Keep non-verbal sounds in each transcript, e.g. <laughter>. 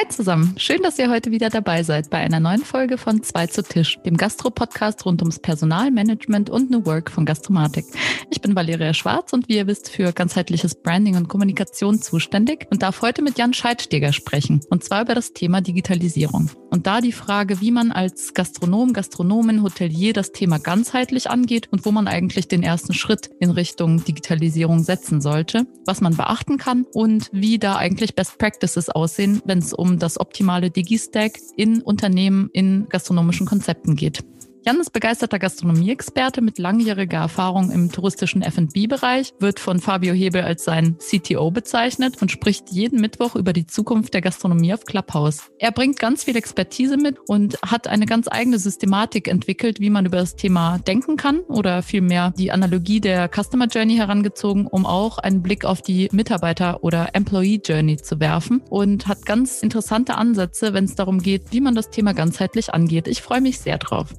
Hi zusammen, schön, dass ihr heute wieder dabei seid bei einer neuen Folge von Zwei zu Tisch, dem Gastro-Podcast rund ums Personalmanagement und New Work von Gastromatik. Ich bin Valeria Schwarz und wie ihr wisst für ganzheitliches Branding und Kommunikation zuständig und darf heute mit Jan Scheidsteger sprechen und zwar über das Thema Digitalisierung. Und da die Frage, wie man als Gastronom, Gastronomin, Hotelier das Thema ganzheitlich angeht und wo man eigentlich den ersten Schritt in Richtung Digitalisierung setzen sollte, was man beachten kann und wie da eigentlich Best Practices aussehen, wenn es um das optimale Digi-Stack in Unternehmen in gastronomischen Konzepten geht. Jan ist begeisterter Gastronomie-Experte mit langjähriger Erfahrung im touristischen F&B-Bereich, wird von Fabio Hebel als sein CTO bezeichnet und spricht jeden Mittwoch über die Zukunft der Gastronomie auf Clubhouse. Er bringt ganz viel Expertise mit und hat eine ganz eigene Systematik entwickelt, wie man über das Thema denken kann oder vielmehr die Analogie der Customer Journey herangezogen, um auch einen Blick auf die Mitarbeiter- oder Employee Journey zu werfen und hat ganz interessante Ansätze, wenn es darum geht, wie man das Thema ganzheitlich angeht. Ich freue mich sehr drauf.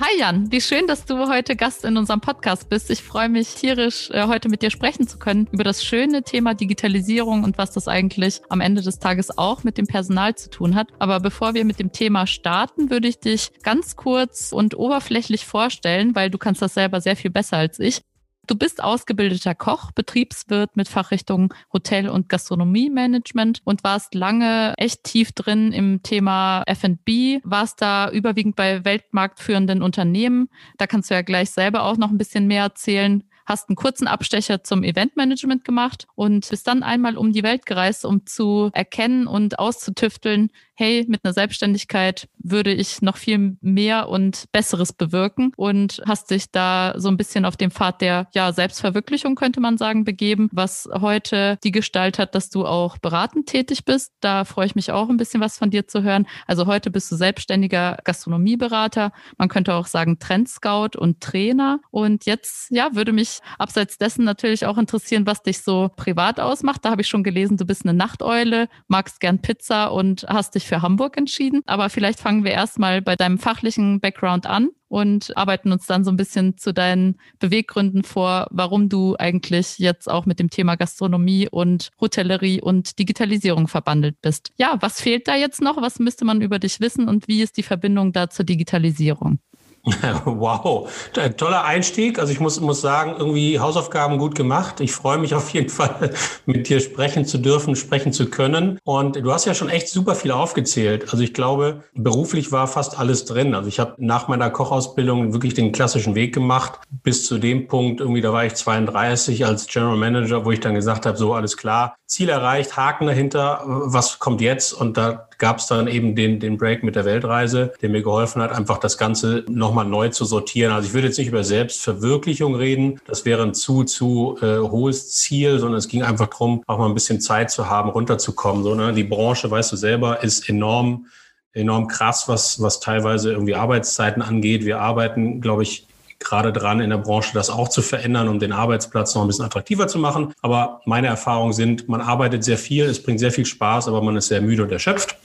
Hi Jan, wie schön, dass du heute Gast in unserem Podcast bist. Ich freue mich tierisch, äh, heute mit dir sprechen zu können über das schöne Thema Digitalisierung und was das eigentlich am Ende des Tages auch mit dem Personal zu tun hat. Aber bevor wir mit dem Thema starten, würde ich dich ganz kurz und oberflächlich vorstellen, weil du kannst das selber sehr viel besser als ich. Du bist ausgebildeter Koch, Betriebswirt mit Fachrichtung Hotel- und Gastronomiemanagement und warst lange echt tief drin im Thema F&B, warst da überwiegend bei weltmarktführenden Unternehmen. Da kannst du ja gleich selber auch noch ein bisschen mehr erzählen hast einen kurzen Abstecher zum Eventmanagement gemacht und bist dann einmal um die Welt gereist, um zu erkennen und auszutüfteln, hey, mit einer Selbstständigkeit würde ich noch viel mehr und Besseres bewirken und hast dich da so ein bisschen auf dem Pfad der ja, Selbstverwirklichung, könnte man sagen, begeben, was heute die Gestalt hat, dass du auch beratend tätig bist. Da freue ich mich auch ein bisschen was von dir zu hören. Also heute bist du selbstständiger Gastronomieberater. Man könnte auch sagen Trendscout und Trainer. Und jetzt, ja, würde mich abseits dessen natürlich auch interessieren, was dich so privat ausmacht. Da habe ich schon gelesen, du bist eine Nachteule, magst gern Pizza und hast dich für Hamburg entschieden. Aber vielleicht fangen wir erstmal bei deinem fachlichen Background an und arbeiten uns dann so ein bisschen zu deinen Beweggründen vor, warum du eigentlich jetzt auch mit dem Thema Gastronomie und Hotellerie und Digitalisierung verbandelt bist. Ja, was fehlt da jetzt noch? Was müsste man über dich wissen und wie ist die Verbindung da zur Digitalisierung? <laughs> Wow, toller Einstieg. Also ich muss, muss sagen, irgendwie Hausaufgaben gut gemacht. Ich freue mich <laughs> auf jeden Fall, mit dir sprechen zu dürfen, sprechen zu können. Und du hast ja schon echt super viel aufgezählt. Also ich glaube, beruflich war fast alles drin. Also ich habe nach meiner Kochausbildung wirklich den klassischen Weg gemacht. Bis zu dem Punkt, irgendwie, da war ich 32 als General Manager, wo ich dann gesagt habe, so alles klar, Ziel erreicht, Haken dahinter, was kommt jetzt? Und da gab es dann eben den, den Break mit der Weltreise, der mir geholfen hat, einfach das Ganze nochmal neu zu sortieren. Also ich würde jetzt nicht über Selbstverwirklichung reden, das wäre ein zu, zu äh, hohes Ziel, sondern es ging einfach darum, auch mal ein bisschen Zeit zu haben, runterzukommen. So, ne? Die Branche, weißt du selber, ist enorm enorm krass, was, was teilweise irgendwie Arbeitszeiten angeht. Wir arbeiten, glaube ich, gerade dran in der Branche, das auch zu verändern, um den Arbeitsplatz noch ein bisschen attraktiver zu machen. Aber meine Erfahrungen sind, man arbeitet sehr viel, es bringt sehr viel Spaß, aber man ist sehr müde und erschöpft.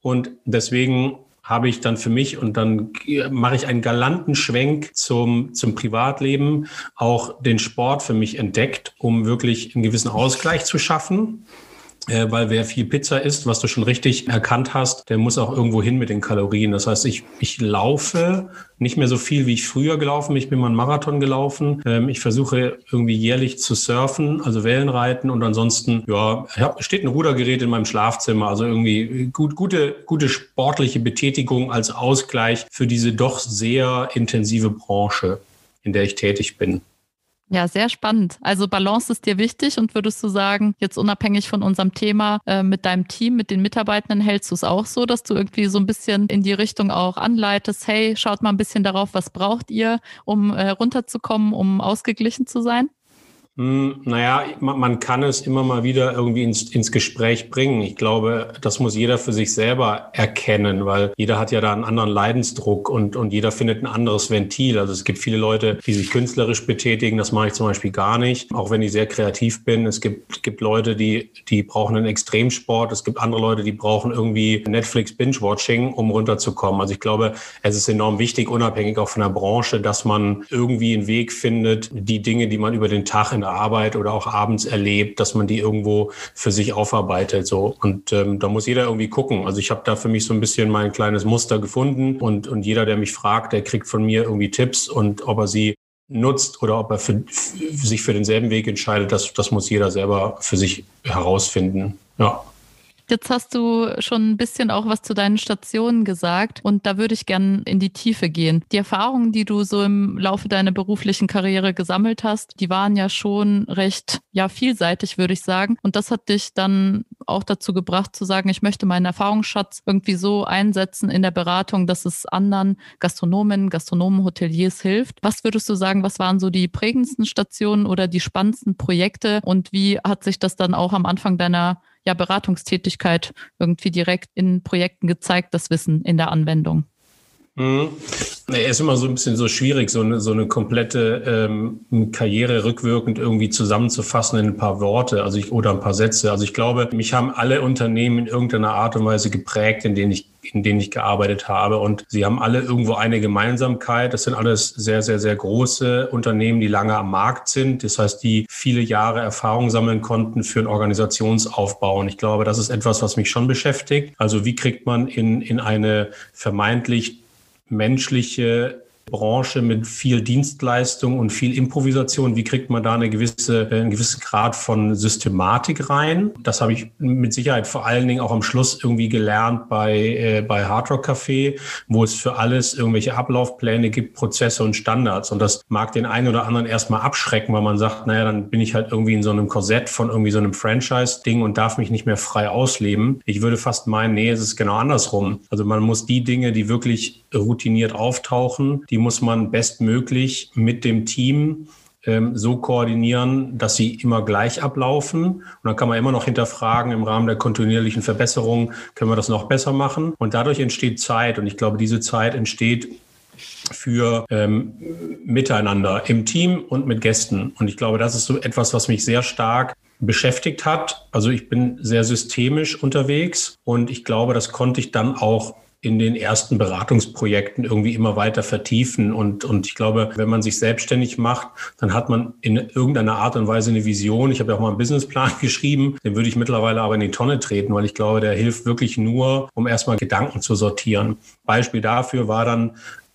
Und deswegen habe ich dann für mich und dann mache ich einen galanten Schwenk zum, zum Privatleben, auch den Sport für mich entdeckt, um wirklich einen gewissen Ausgleich zu schaffen weil wer viel Pizza isst, was du schon richtig erkannt hast, der muss auch irgendwo hin mit den Kalorien. Das heißt, ich, ich laufe nicht mehr so viel, wie ich früher gelaufen bin. Ich bin mal einen Marathon gelaufen. Ähm, ich versuche irgendwie jährlich zu surfen, also Wellenreiten und ansonsten, ja, hab, steht ein Rudergerät in meinem Schlafzimmer. Also irgendwie gut, gute, gute sportliche Betätigung als Ausgleich für diese doch sehr intensive Branche, in der ich tätig bin. Ja, sehr spannend. Also Balance ist dir wichtig und würdest du sagen, jetzt unabhängig von unserem Thema äh, mit deinem Team, mit den Mitarbeitenden, hältst du es auch so, dass du irgendwie so ein bisschen in die Richtung auch anleitest, hey, schaut mal ein bisschen darauf, was braucht ihr, um äh, runterzukommen, um ausgeglichen zu sein? Hm, naja, man kann es immer mal wieder irgendwie ins, ins Gespräch bringen. Ich glaube, das muss jeder für sich selber erkennen, weil jeder hat ja da einen anderen Leidensdruck und, und jeder findet ein anderes Ventil. Also es gibt viele Leute, die sich künstlerisch betätigen. Das mache ich zum Beispiel gar nicht, auch wenn ich sehr kreativ bin. Es gibt, gibt Leute, die, die brauchen einen Extremsport. Es gibt andere Leute, die brauchen irgendwie Netflix Binge-Watching, um runterzukommen. Also ich glaube, es ist enorm wichtig, unabhängig auch von der Branche, dass man irgendwie einen Weg findet, die Dinge, die man über den Tag in der Arbeit oder auch abends erlebt, dass man die irgendwo für sich aufarbeitet. So. Und ähm, da muss jeder irgendwie gucken. Also ich habe da für mich so ein bisschen mein kleines Muster gefunden und, und jeder, der mich fragt, der kriegt von mir irgendwie Tipps und ob er sie nutzt oder ob er für, sich für denselben Weg entscheidet, das, das muss jeder selber für sich herausfinden. Ja. Jetzt hast du schon ein bisschen auch was zu deinen Stationen gesagt und da würde ich gern in die Tiefe gehen. Die Erfahrungen, die du so im Laufe deiner beruflichen Karriere gesammelt hast, die waren ja schon recht, ja, vielseitig, würde ich sagen. Und das hat dich dann auch dazu gebracht zu sagen, ich möchte meinen Erfahrungsschatz irgendwie so einsetzen in der Beratung, dass es anderen Gastronomen, Gastronomen, Hoteliers hilft. Was würdest du sagen, was waren so die prägendsten Stationen oder die spannendsten Projekte und wie hat sich das dann auch am Anfang deiner ja, Beratungstätigkeit irgendwie direkt in Projekten gezeigt, das Wissen in der Anwendung. Mhm. Er ist immer so ein bisschen so schwierig, so eine, so eine komplette ähm, Karriere rückwirkend irgendwie zusammenzufassen in ein paar Worte also ich, oder ein paar Sätze. Also ich glaube, mich haben alle Unternehmen in irgendeiner Art und Weise geprägt, in denen ich in denen ich gearbeitet habe. Und sie haben alle irgendwo eine Gemeinsamkeit. Das sind alles sehr, sehr, sehr große Unternehmen, die lange am Markt sind. Das heißt, die viele Jahre Erfahrung sammeln konnten für einen Organisationsaufbau. Und ich glaube, das ist etwas, was mich schon beschäftigt. Also wie kriegt man in, in eine vermeintlich menschliche Branche mit viel Dienstleistung und viel Improvisation. Wie kriegt man da eine gewisse, einen gewissen Grad von Systematik rein? Das habe ich mit Sicherheit vor allen Dingen auch am Schluss irgendwie gelernt bei, äh, bei Hard Rock Café, wo es für alles irgendwelche Ablaufpläne gibt, Prozesse und Standards. Und das mag den einen oder anderen erstmal abschrecken, weil man sagt, naja, dann bin ich halt irgendwie in so einem Korsett von irgendwie so einem Franchise-Ding und darf mich nicht mehr frei ausleben. Ich würde fast meinen, nee, es ist genau andersrum. Also man muss die Dinge, die wirklich routiniert auftauchen, die muss man bestmöglich mit dem Team ähm, so koordinieren, dass sie immer gleich ablaufen. Und dann kann man immer noch hinterfragen, im Rahmen der kontinuierlichen Verbesserung können wir das noch besser machen. Und dadurch entsteht Zeit. Und ich glaube, diese Zeit entsteht für ähm, Miteinander im Team und mit Gästen. Und ich glaube, das ist so etwas, was mich sehr stark beschäftigt hat. Also ich bin sehr systemisch unterwegs und ich glaube, das konnte ich dann auch in den ersten Beratungsprojekten irgendwie immer weiter vertiefen. Und, und ich glaube, wenn man sich selbstständig macht, dann hat man in irgendeiner Art und Weise eine Vision. Ich habe ja auch mal einen Businessplan <laughs> geschrieben, den würde ich mittlerweile aber in die Tonne treten, weil ich glaube, der hilft wirklich nur, um erstmal Gedanken zu sortieren. Beispiel dafür war dann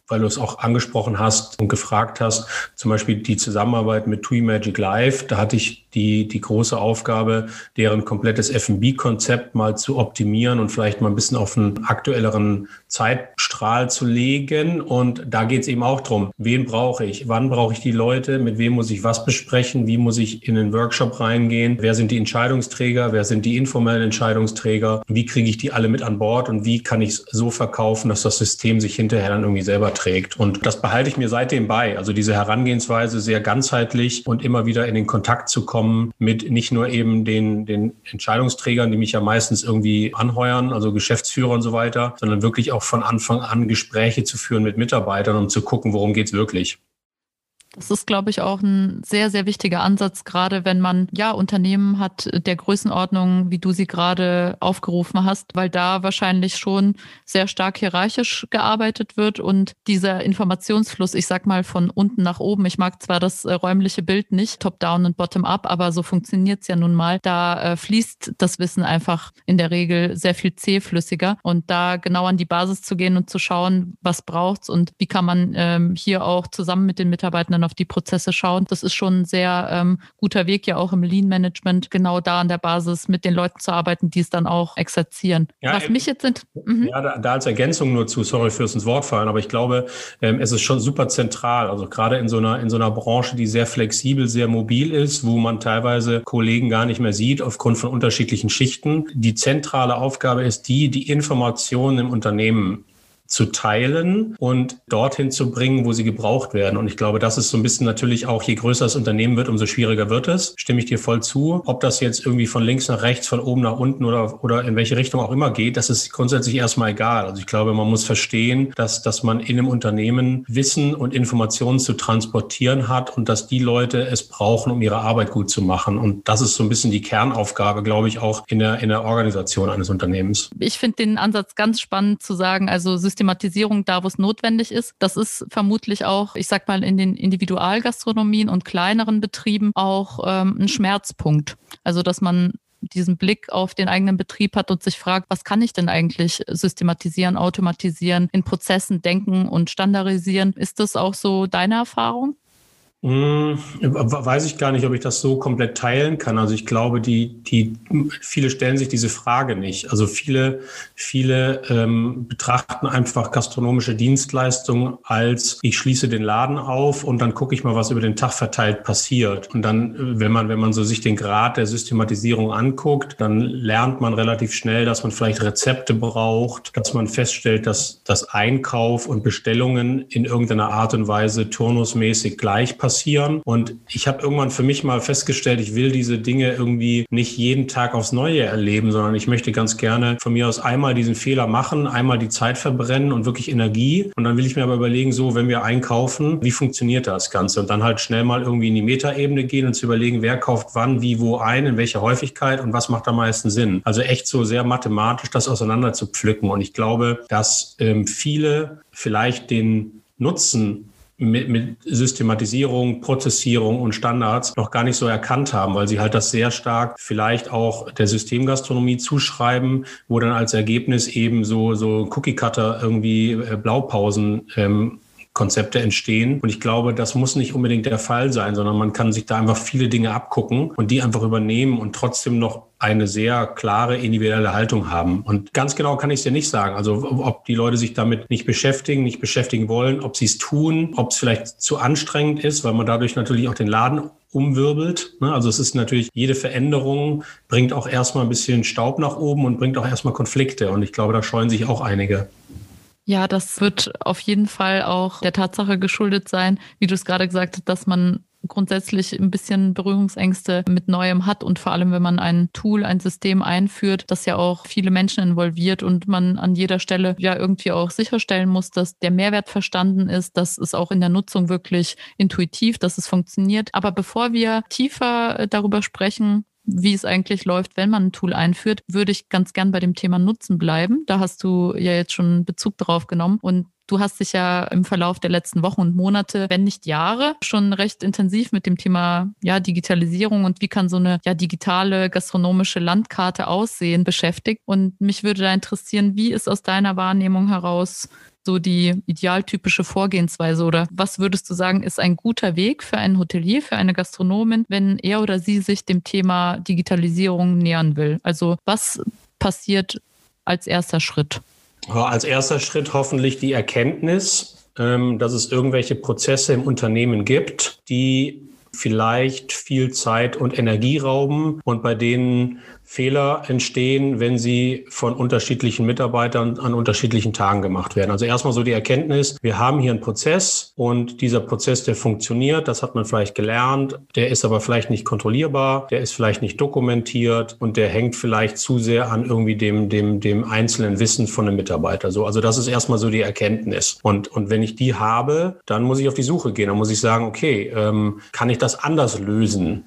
weil du es auch angesprochen hast und gefragt hast, zum Beispiel die Zusammenarbeit mit TUI Magic Live. Da hatte ich die, die große Aufgabe, deren komplettes F&B-Konzept mal zu optimieren und vielleicht mal ein bisschen auf einen aktuelleren Zeitstrahl zu legen. Und da geht es eben auch drum, wen brauche ich, wann brauche ich die Leute, mit wem muss ich was besprechen, wie muss ich in den Workshop reingehen, wer sind die Entscheidungsträger, wer sind die informellen Entscheidungsträger, wie kriege ich die alle mit an Bord? Und wie kann ich es so verkaufen, dass das System sich hinterher dann irgendwie selber trägt. Und das behalte ich mir seitdem bei. Also diese Herangehensweise sehr ganzheitlich und immer wieder in den Kontakt zu kommen mit nicht nur eben den, den Entscheidungsträgern, die mich ja meistens irgendwie anheuern, also Geschäftsführer und so weiter, sondern wirklich auch von Anfang an Gespräche zu führen mit Mitarbeitern, um zu gucken, worum geht es wirklich. Das ist, glaube ich, auch ein sehr, sehr wichtiger Ansatz, gerade wenn man ja Unternehmen hat der Größenordnung, wie du sie gerade aufgerufen hast, weil da wahrscheinlich schon sehr stark hierarchisch gearbeitet wird und dieser Informationsfluss, ich sag mal von unten nach oben, ich mag zwar das äh, räumliche Bild nicht, top-down und bottom-up, aber so funktioniert es ja nun mal. Da äh, fließt das Wissen einfach in der Regel sehr viel zähflüssiger und da genau an die Basis zu gehen und zu schauen, was braucht's und wie kann man ähm, hier auch zusammen mit den Mitarbeitern auf die Prozesse schauen. Das ist schon ein sehr ähm, guter Weg, ja auch im Lean-Management, genau da an der Basis mit den Leuten zu arbeiten, die es dann auch exerzieren. Ja, Was mich jetzt sind. Mhm. Ja, da, da, als Ergänzung nur zu, sorry fürs ins Wort fallen, aber ich glaube, ähm, es ist schon super zentral. Also gerade in so einer, in so einer Branche, die sehr flexibel, sehr mobil ist, wo man teilweise Kollegen gar nicht mehr sieht aufgrund von unterschiedlichen Schichten. Die zentrale Aufgabe ist die, die Informationen im Unternehmen zu teilen und dorthin zu bringen, wo sie gebraucht werden. Und ich glaube, das ist so ein bisschen natürlich auch, je größer das Unternehmen wird, umso schwieriger wird es. Stimme ich dir voll zu. Ob das jetzt irgendwie von links nach rechts, von oben nach unten oder, oder in welche Richtung auch immer geht, das ist grundsätzlich erstmal egal. Also ich glaube, man muss verstehen, dass, dass man in einem Unternehmen Wissen und Informationen zu transportieren hat und dass die Leute es brauchen, um ihre Arbeit gut zu machen. Und das ist so ein bisschen die Kernaufgabe, glaube ich, auch in der, in der Organisation eines Unternehmens. Ich finde den Ansatz ganz spannend zu sagen, also System Systematisierung da, wo es notwendig ist. Das ist vermutlich auch, ich sag mal, in den Individualgastronomien und kleineren Betrieben auch ähm, ein Schmerzpunkt. Also, dass man diesen Blick auf den eigenen Betrieb hat und sich fragt, was kann ich denn eigentlich systematisieren, automatisieren, in Prozessen denken und standardisieren. Ist das auch so deine Erfahrung? Hm, weiß ich gar nicht, ob ich das so komplett teilen kann. Also ich glaube, die, die viele stellen sich diese Frage nicht. Also viele, viele ähm, betrachten einfach gastronomische Dienstleistungen als ich schließe den Laden auf und dann gucke ich mal, was über den Tag verteilt passiert. Und dann, wenn man, wenn man so sich den Grad der Systematisierung anguckt, dann lernt man relativ schnell, dass man vielleicht Rezepte braucht, dass man feststellt, dass das Einkauf und Bestellungen in irgendeiner Art und Weise turnusmäßig gleich passieren passieren. Und ich habe irgendwann für mich mal festgestellt, ich will diese Dinge irgendwie nicht jeden Tag aufs Neue erleben, sondern ich möchte ganz gerne von mir aus einmal diesen Fehler machen, einmal die Zeit verbrennen und wirklich Energie. Und dann will ich mir aber überlegen, so, wenn wir einkaufen, wie funktioniert das Ganze? Und dann halt schnell mal irgendwie in die Metaebene gehen und zu überlegen, wer kauft wann, wie, wo ein, in welcher Häufigkeit und was macht am meisten Sinn. Also echt so sehr mathematisch das auseinander zu pflücken. Und ich glaube, dass ähm, viele vielleicht den Nutzen mit, mit Systematisierung, Prozessierung und Standards noch gar nicht so erkannt haben, weil sie halt das sehr stark vielleicht auch der Systemgastronomie zuschreiben, wo dann als Ergebnis eben so, so Cookie-Cutter irgendwie äh, Blaupausen ähm, Konzepte entstehen. Und ich glaube, das muss nicht unbedingt der Fall sein, sondern man kann sich da einfach viele Dinge abgucken und die einfach übernehmen und trotzdem noch eine sehr klare individuelle Haltung haben. Und ganz genau kann ich es dir nicht sagen. Also ob die Leute sich damit nicht beschäftigen, nicht beschäftigen wollen, ob sie es tun, ob es vielleicht zu anstrengend ist, weil man dadurch natürlich auch den Laden umwirbelt. Ne? Also es ist natürlich, jede Veränderung bringt auch erstmal ein bisschen Staub nach oben und bringt auch erstmal Konflikte. Und ich glaube, da scheuen sich auch einige. Ja, das wird auf jeden Fall auch der Tatsache geschuldet sein, wie du es gerade gesagt hast, dass man grundsätzlich ein bisschen Berührungsängste mit Neuem hat und vor allem, wenn man ein Tool, ein System einführt, das ja auch viele Menschen involviert und man an jeder Stelle ja irgendwie auch sicherstellen muss, dass der Mehrwert verstanden ist, dass es auch in der Nutzung wirklich intuitiv, dass es funktioniert. Aber bevor wir tiefer darüber sprechen, wie es eigentlich läuft, wenn man ein Tool einführt, würde ich ganz gern bei dem Thema Nutzen bleiben. Da hast du ja jetzt schon Bezug darauf genommen und Du hast dich ja im Verlauf der letzten Wochen und Monate, wenn nicht Jahre, schon recht intensiv mit dem Thema ja, Digitalisierung und wie kann so eine ja, digitale gastronomische Landkarte aussehen beschäftigt. Und mich würde da interessieren, wie ist aus deiner Wahrnehmung heraus so die idealtypische Vorgehensweise oder was würdest du sagen, ist ein guter Weg für einen Hotelier, für eine Gastronomin, wenn er oder sie sich dem Thema Digitalisierung nähern will? Also was passiert als erster Schritt? Als erster Schritt hoffentlich die Erkenntnis, ähm, dass es irgendwelche Prozesse im Unternehmen gibt, die vielleicht viel Zeit und Energie rauben und bei denen Fehler entstehen, wenn sie von unterschiedlichen Mitarbeitern an unterschiedlichen Tagen gemacht werden. Also erstmal so die Erkenntnis, wir haben hier einen Prozess und dieser Prozess, der funktioniert, das hat man vielleicht gelernt, der ist aber vielleicht nicht kontrollierbar, der ist vielleicht nicht dokumentiert und der hängt vielleicht zu sehr an irgendwie dem, dem, dem einzelnen Wissen von einem Mitarbeiter. So, also das ist erstmal so die Erkenntnis. Und, und wenn ich die habe, dann muss ich auf die Suche gehen. Dann muss ich sagen, okay, ähm, kann ich das anders lösen?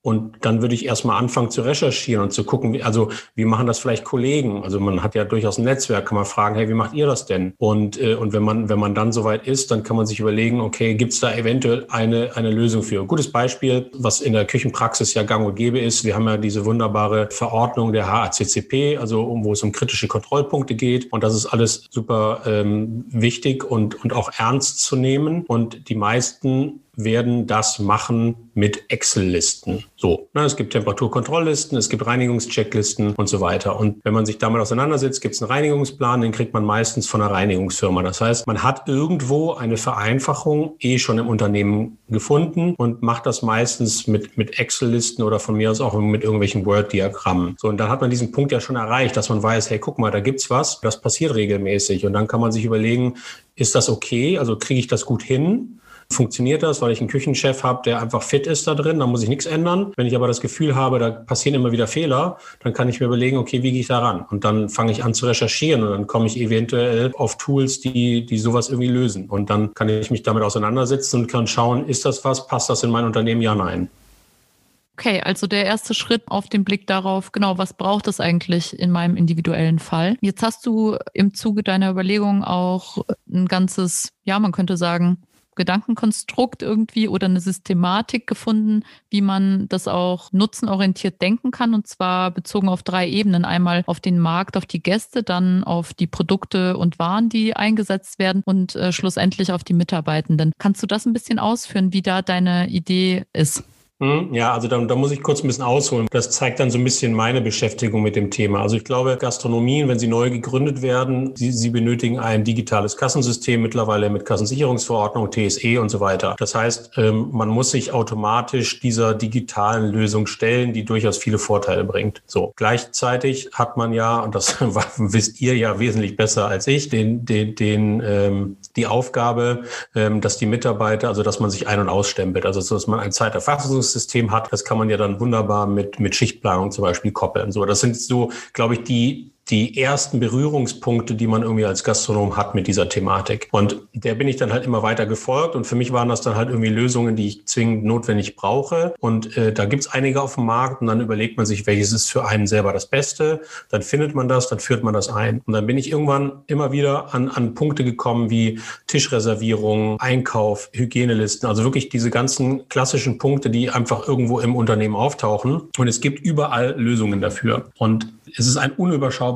Und dann würde ich erstmal anfangen zu recherchieren und zu gucken, also wie machen das vielleicht Kollegen? Also man hat ja durchaus ein Netzwerk, kann man fragen, hey, wie macht ihr das denn? Und, äh, und wenn man, wenn man dann soweit ist, dann kann man sich überlegen, okay, gibt es da eventuell eine, eine Lösung für? Ein gutes Beispiel, was in der Küchenpraxis ja gang und gäbe ist, wir haben ja diese wunderbare Verordnung der HACCP, also um, wo es um kritische Kontrollpunkte geht. Und das ist alles super ähm, wichtig und, und auch ernst zu nehmen. Und die meisten werden das machen mit Excel-Listen. So, ne, es gibt Temperaturkontrolllisten, es gibt Reinigungschecklisten und so weiter. Und wenn man sich damit auseinandersetzt, gibt es einen Reinigungsplan, den kriegt man meistens von einer Reinigungsfirma. Das heißt, man hat irgendwo eine Vereinfachung eh schon im Unternehmen gefunden und macht das meistens mit, mit Excel-Listen oder von mir aus auch mit irgendwelchen Word-Diagrammen. So, und dann hat man diesen Punkt ja schon erreicht, dass man weiß, hey, guck mal, da gibt's was, das passiert regelmäßig. Und dann kann man sich überlegen, ist das okay? Also kriege ich das gut hin? Funktioniert das, weil ich einen Küchenchef habe, der einfach fit ist da drin, dann muss ich nichts ändern. Wenn ich aber das Gefühl habe, da passieren immer wieder Fehler, dann kann ich mir überlegen, okay, wie gehe ich da ran? Und dann fange ich an zu recherchieren und dann komme ich eventuell auf Tools, die, die sowas irgendwie lösen. Und dann kann ich mich damit auseinandersetzen und kann schauen, ist das was, passt das in mein Unternehmen? Ja, nein. Okay, also der erste Schritt auf den Blick darauf, genau, was braucht es eigentlich in meinem individuellen Fall? Jetzt hast du im Zuge deiner Überlegung auch ein ganzes, ja, man könnte sagen, Gedankenkonstrukt irgendwie oder eine Systematik gefunden, wie man das auch nutzenorientiert denken kann. Und zwar bezogen auf drei Ebenen. Einmal auf den Markt, auf die Gäste, dann auf die Produkte und Waren, die eingesetzt werden und äh, schlussendlich auf die Mitarbeitenden. Kannst du das ein bisschen ausführen, wie da deine Idee ist? Hm, ja, also da, da muss ich kurz ein bisschen ausholen. Das zeigt dann so ein bisschen meine Beschäftigung mit dem Thema. Also ich glaube, Gastronomien, wenn sie neu gegründet werden, sie, sie benötigen ein digitales Kassensystem mittlerweile mit Kassensicherungsverordnung, TSE und so weiter. Das heißt, ähm, man muss sich automatisch dieser digitalen Lösung stellen, die durchaus viele Vorteile bringt. So, gleichzeitig hat man ja, und das <laughs> wisst ihr ja wesentlich besser als ich, den, den, den, ähm, die Aufgabe, ähm, dass die Mitarbeiter, also dass man sich ein- und ausstempelt, also dass man ein Zeiterfassungs System hat, das kann man ja dann wunderbar mit, mit Schichtplanung zum Beispiel koppeln. So, das sind so, glaube ich, die, die ersten Berührungspunkte, die man irgendwie als Gastronom hat mit dieser Thematik. Und der bin ich dann halt immer weiter gefolgt. Und für mich waren das dann halt irgendwie Lösungen, die ich zwingend notwendig brauche. Und äh, da gibt's einige auf dem Markt und dann überlegt man sich, welches ist für einen selber das Beste. Dann findet man das, dann führt man das ein. Und dann bin ich irgendwann immer wieder an, an Punkte gekommen wie Tischreservierung, Einkauf, Hygienelisten. Also wirklich diese ganzen klassischen Punkte, die einfach irgendwo im Unternehmen auftauchen. Und es gibt überall Lösungen dafür. Und es ist ein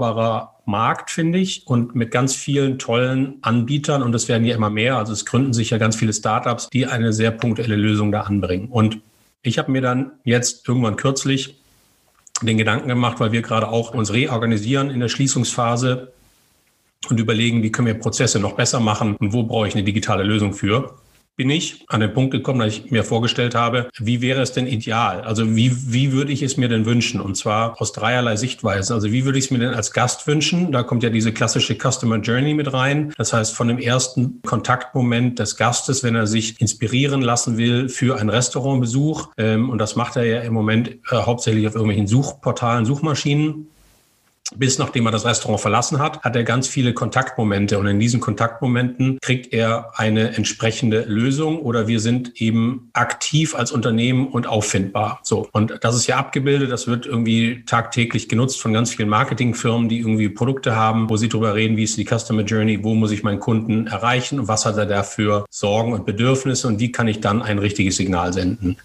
unüberschaubarer Markt, finde ich, und mit ganz vielen tollen Anbietern. Und es werden ja immer mehr. Also es gründen sich ja ganz viele Startups, die eine sehr punktuelle Lösung da anbringen. Und ich habe mir dann jetzt irgendwann kürzlich den Gedanken gemacht, weil wir gerade auch uns reorganisieren in der Schließungsphase und überlegen, wie können wir Prozesse noch besser machen und wo brauche ich eine digitale Lösung für bin ich an den Punkt gekommen, dass ich mir vorgestellt habe, wie wäre es denn ideal? Also wie, wie würde ich es mir denn wünschen? Und zwar aus dreierlei Sichtweisen. Also wie würde ich es mir denn als Gast wünschen? Da kommt ja diese klassische Customer Journey mit rein. Das heißt, von dem ersten Kontaktmoment des Gastes, wenn er sich inspirieren lassen will für einen Restaurantbesuch, ähm, und das macht er ja im Moment äh, hauptsächlich auf irgendwelchen Suchportalen, Suchmaschinen, bis nachdem er das Restaurant verlassen hat, hat er ganz viele Kontaktmomente und in diesen Kontaktmomenten kriegt er eine entsprechende Lösung oder wir sind eben aktiv als Unternehmen und auffindbar. So. Und das ist ja abgebildet, das wird irgendwie tagtäglich genutzt von ganz vielen Marketingfirmen, die irgendwie Produkte haben, wo sie darüber reden, wie ist die Customer Journey, wo muss ich meinen Kunden erreichen und was hat er dafür Sorgen und Bedürfnisse und wie kann ich dann ein richtiges Signal senden.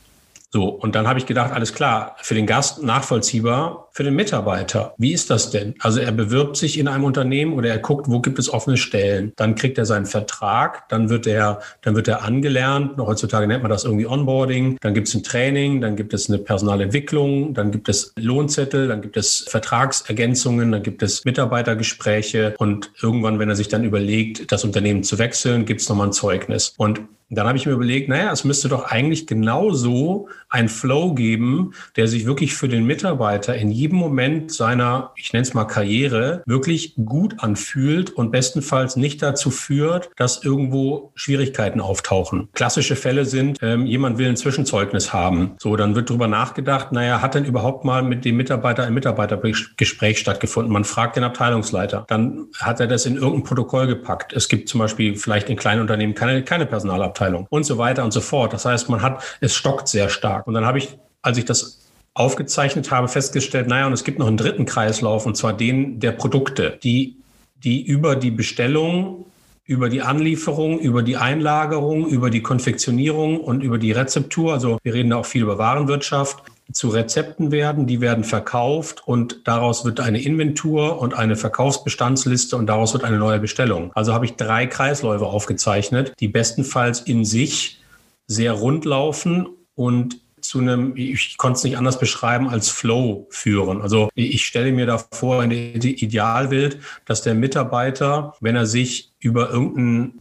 So, und dann habe ich gedacht, alles klar, für den Gast nachvollziehbar, für den Mitarbeiter. Wie ist das denn? Also er bewirbt sich in einem Unternehmen oder er guckt, wo gibt es offene Stellen. Dann kriegt er seinen Vertrag, dann wird er, dann wird er angelernt. Heutzutage nennt man das irgendwie Onboarding. Dann gibt es ein Training, dann gibt es eine Personalentwicklung, dann gibt es Lohnzettel, dann gibt es Vertragsergänzungen, dann gibt es Mitarbeitergespräche und irgendwann, wenn er sich dann überlegt, das Unternehmen zu wechseln, gibt es nochmal ein Zeugnis. Und dann habe ich mir überlegt, naja, es müsste doch eigentlich genauso ein Flow geben, der sich wirklich für den Mitarbeiter in jedem Moment seiner, ich nenne es mal Karriere, wirklich gut anfühlt und bestenfalls nicht dazu führt, dass irgendwo Schwierigkeiten auftauchen. Klassische Fälle sind, ähm, jemand will ein Zwischenzeugnis haben. So, dann wird darüber nachgedacht, naja, hat denn überhaupt mal mit dem Mitarbeiter ein Mitarbeitergespräch stattgefunden? Man fragt den Abteilungsleiter. Dann hat er das in irgendein Protokoll gepackt. Es gibt zum Beispiel vielleicht in kleinen Unternehmen keine, keine Personalabteilung. Abteilung und so weiter und so fort. Das heißt, man hat, es stockt sehr stark. Und dann habe ich, als ich das aufgezeichnet habe, festgestellt, naja, und es gibt noch einen dritten Kreislauf, und zwar den der Produkte, die, die über die Bestellung über die Anlieferung, über die Einlagerung, über die Konfektionierung und über die Rezeptur. Also wir reden da auch viel über Warenwirtschaft zu Rezepten werden, die werden verkauft und daraus wird eine Inventur und eine Verkaufsbestandsliste und daraus wird eine neue Bestellung. Also habe ich drei Kreisläufe aufgezeichnet, die bestenfalls in sich sehr rund laufen und zu einem, ich konnte es nicht anders beschreiben, als Flow führen. Also ich stelle mir da vor, in der Idealbild, dass der Mitarbeiter, wenn er sich über irgendein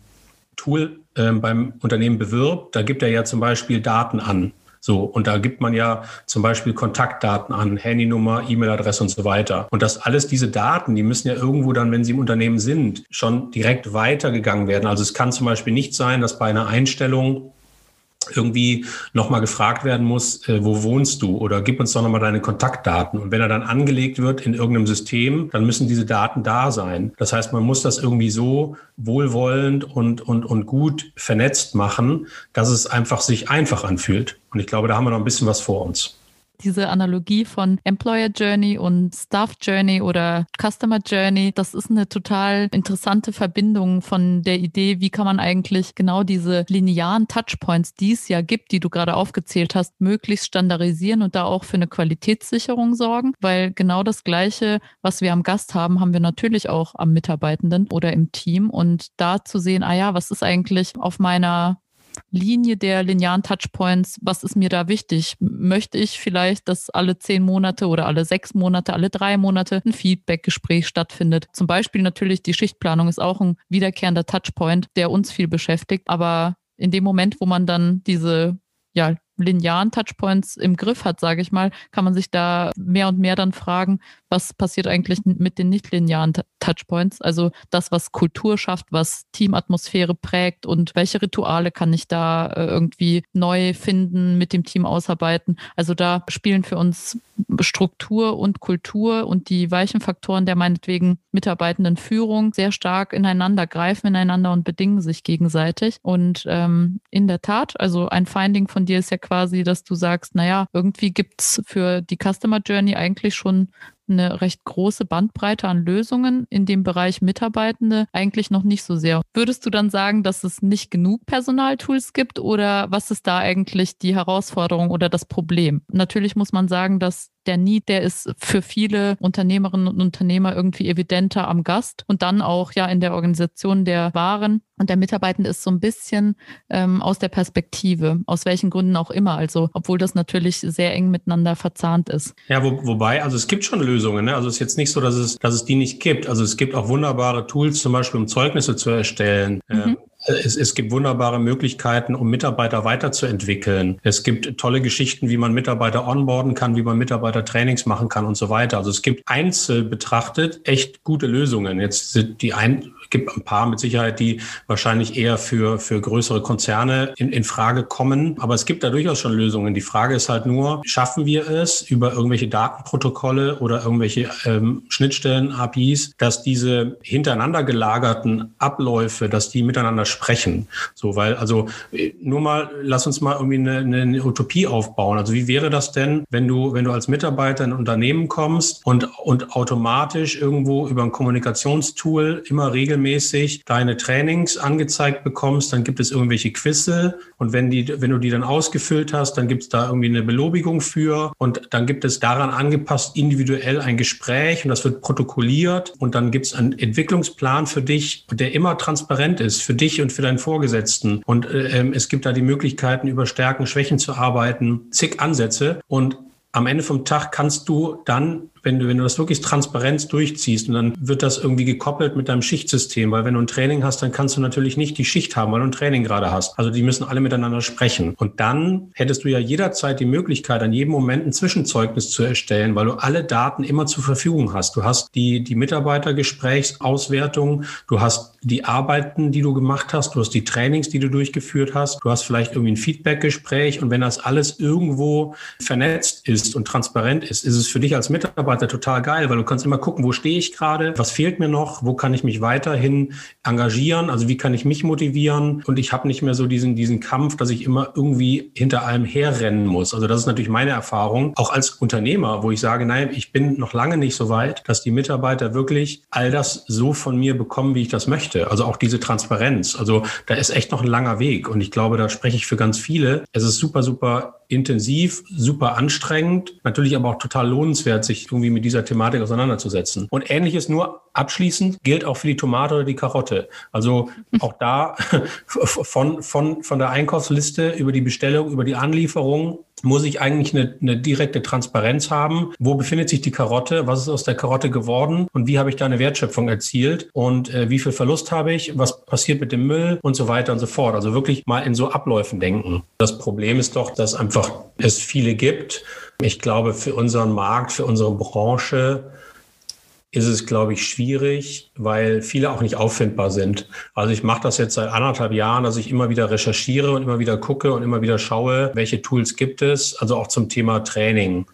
Tool äh, beim Unternehmen bewirbt, da gibt er ja zum Beispiel Daten an. So, und da gibt man ja zum Beispiel Kontaktdaten an, Handynummer, E-Mail-Adresse und so weiter. Und das alles, diese Daten, die müssen ja irgendwo dann, wenn sie im Unternehmen sind, schon direkt weitergegangen werden. Also es kann zum Beispiel nicht sein, dass bei einer Einstellung irgendwie nochmal gefragt werden muss, äh, wo wohnst du oder gib uns doch nochmal deine Kontaktdaten. Und wenn er dann angelegt wird in irgendeinem System, dann müssen diese Daten da sein. Das heißt, man muss das irgendwie so wohlwollend und, und, und gut vernetzt machen, dass es einfach sich einfach anfühlt. Und ich glaube, da haben wir noch ein bisschen was vor uns. Diese Analogie von Employer Journey und Staff Journey oder Customer Journey, das ist eine total interessante Verbindung von der Idee, wie kann man eigentlich genau diese linearen Touchpoints, die es ja gibt, die du gerade aufgezählt hast, möglichst standardisieren und da auch für eine Qualitätssicherung sorgen, weil genau das Gleiche, was wir am Gast haben, haben wir natürlich auch am Mitarbeitenden oder im Team. Und da zu sehen, ah ja, was ist eigentlich auf meiner Linie der linearen Touchpoints, was ist mir da wichtig? Möchte ich vielleicht, dass alle zehn Monate oder alle sechs Monate, alle drei Monate ein Feedback-Gespräch stattfindet? Zum Beispiel natürlich die Schichtplanung ist auch ein wiederkehrender Touchpoint, der uns viel beschäftigt. Aber in dem Moment, wo man dann diese ja, linearen Touchpoints im Griff hat, sage ich mal, kann man sich da mehr und mehr dann fragen, was passiert eigentlich mit den nicht linearen Touchpoints? Also das, was Kultur schafft, was Teamatmosphäre prägt und welche Rituale kann ich da äh, irgendwie neu finden, mit dem Team ausarbeiten? Also da spielen für uns Struktur und Kultur und die weichen Faktoren der meinetwegen mitarbeitenden Führung sehr stark ineinander greifen, ineinander und bedingen sich gegenseitig. Und ähm, in der Tat, also ein Finding von dir ist ja quasi, dass du sagst, naja, irgendwie gibt's für die Customer Journey eigentlich schon eine recht große Bandbreite an Lösungen in dem Bereich Mitarbeitende eigentlich noch nicht so sehr. Würdest du dann sagen, dass es nicht genug Personaltools gibt oder was ist da eigentlich die Herausforderung oder das Problem? Natürlich muss man sagen, dass der Need, der ist für viele Unternehmerinnen und Unternehmer irgendwie evidenter am Gast und dann auch ja in der Organisation der Waren. Und der Mitarbeitende ist so ein bisschen ähm, aus der Perspektive, aus welchen Gründen auch immer. Also, obwohl das natürlich sehr eng miteinander verzahnt ist. Ja, wo, wobei, also es gibt schon Lösungen. Ne? Also es ist jetzt nicht so, dass es, dass es die nicht gibt. Also es gibt auch wunderbare Tools, zum Beispiel um Zeugnisse zu erstellen. Mhm. Ähm, es, es gibt wunderbare Möglichkeiten, um Mitarbeiter weiterzuentwickeln. Es gibt tolle Geschichten, wie man Mitarbeiter onboarden kann, wie man Mitarbeiter Trainings machen kann und so weiter. Also es gibt einzeln betrachtet echt gute Lösungen. Jetzt sind die ein, gibt ein paar mit Sicherheit, die wahrscheinlich eher für, für größere Konzerne in, in Frage kommen. Aber es gibt da durchaus schon Lösungen. Die Frage ist halt nur, schaffen wir es über irgendwelche Datenprotokolle oder irgendwelche ähm, Schnittstellen, APIs, dass diese hintereinander gelagerten Abläufe, dass die miteinander sprechen? So, weil, also nur mal, lass uns mal irgendwie eine, eine Utopie aufbauen. Also wie wäre das denn, wenn du, wenn du als Mitarbeiter in ein Unternehmen kommst und, und automatisch irgendwo über ein Kommunikationstool immer regelmäßig regelmäßig deine Trainings angezeigt bekommst, dann gibt es irgendwelche Quizze. Und wenn die, wenn du die dann ausgefüllt hast, dann gibt es da irgendwie eine Belobigung für. Und dann gibt es daran angepasst individuell ein Gespräch und das wird protokolliert. Und dann gibt es einen Entwicklungsplan für dich, der immer transparent ist, für dich und für deinen Vorgesetzten. Und äh, ähm, es gibt da die Möglichkeiten, über Stärken, Schwächen zu arbeiten, zig Ansätze. Und am Ende vom Tag kannst du dann wenn du, wenn du das wirklich transparent durchziehst und dann wird das irgendwie gekoppelt mit deinem Schichtsystem, weil wenn du ein Training hast, dann kannst du natürlich nicht die Schicht haben, weil du ein Training gerade hast. Also die müssen alle miteinander sprechen. Und dann hättest du ja jederzeit die Möglichkeit, an jedem Moment ein Zwischenzeugnis zu erstellen, weil du alle Daten immer zur Verfügung hast. Du hast die, die Mitarbeitergesprächsauswertung, du hast die Arbeiten, die du gemacht hast, du hast die Trainings, die du durchgeführt hast, du hast vielleicht irgendwie ein Feedbackgespräch und wenn das alles irgendwo vernetzt ist und transparent ist, ist es für dich als Mitarbeiter Mitarbeiter total geil, weil du kannst immer gucken, wo stehe ich gerade, was fehlt mir noch, wo kann ich mich weiterhin engagieren, also wie kann ich mich motivieren und ich habe nicht mehr so diesen, diesen Kampf, dass ich immer irgendwie hinter allem herrennen muss. Also das ist natürlich meine Erfahrung, auch als Unternehmer, wo ich sage, nein, ich bin noch lange nicht so weit, dass die Mitarbeiter wirklich all das so von mir bekommen, wie ich das möchte. Also auch diese Transparenz. Also da ist echt noch ein langer Weg und ich glaube, da spreche ich für ganz viele. Es ist super, super intensiv, super anstrengend, natürlich aber auch total lohnenswert, sich irgendwie mit dieser Thematik auseinanderzusetzen. Und ähnliches nur abschließend gilt auch für die Tomate oder die Karotte. Also auch da <laughs> von, von, von der Einkaufsliste über die Bestellung, über die Anlieferung muss ich eigentlich eine, eine direkte Transparenz haben. Wo befindet sich die Karotte? Was ist aus der Karotte geworden? Und wie habe ich da eine Wertschöpfung erzielt? Und äh, wie viel Verlust habe ich? Was passiert mit dem Müll? Und so weiter und so fort. Also wirklich mal in so Abläufen denken. Das Problem ist doch, dass einfach es viele gibt. Ich glaube, für unseren Markt, für unsere Branche ist es, glaube ich, schwierig, weil viele auch nicht auffindbar sind. Also ich mache das jetzt seit anderthalb Jahren, dass ich immer wieder recherchiere und immer wieder gucke und immer wieder schaue, welche Tools gibt es, also auch zum Thema Training.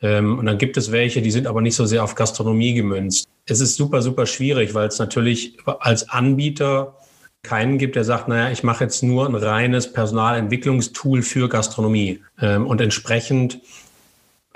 Ähm, und dann gibt es welche, die sind aber nicht so sehr auf Gastronomie gemünzt. Es ist super, super schwierig, weil es natürlich als Anbieter keinen gibt, der sagt, naja, ich mache jetzt nur ein reines Personalentwicklungstool für Gastronomie. Ähm, und entsprechend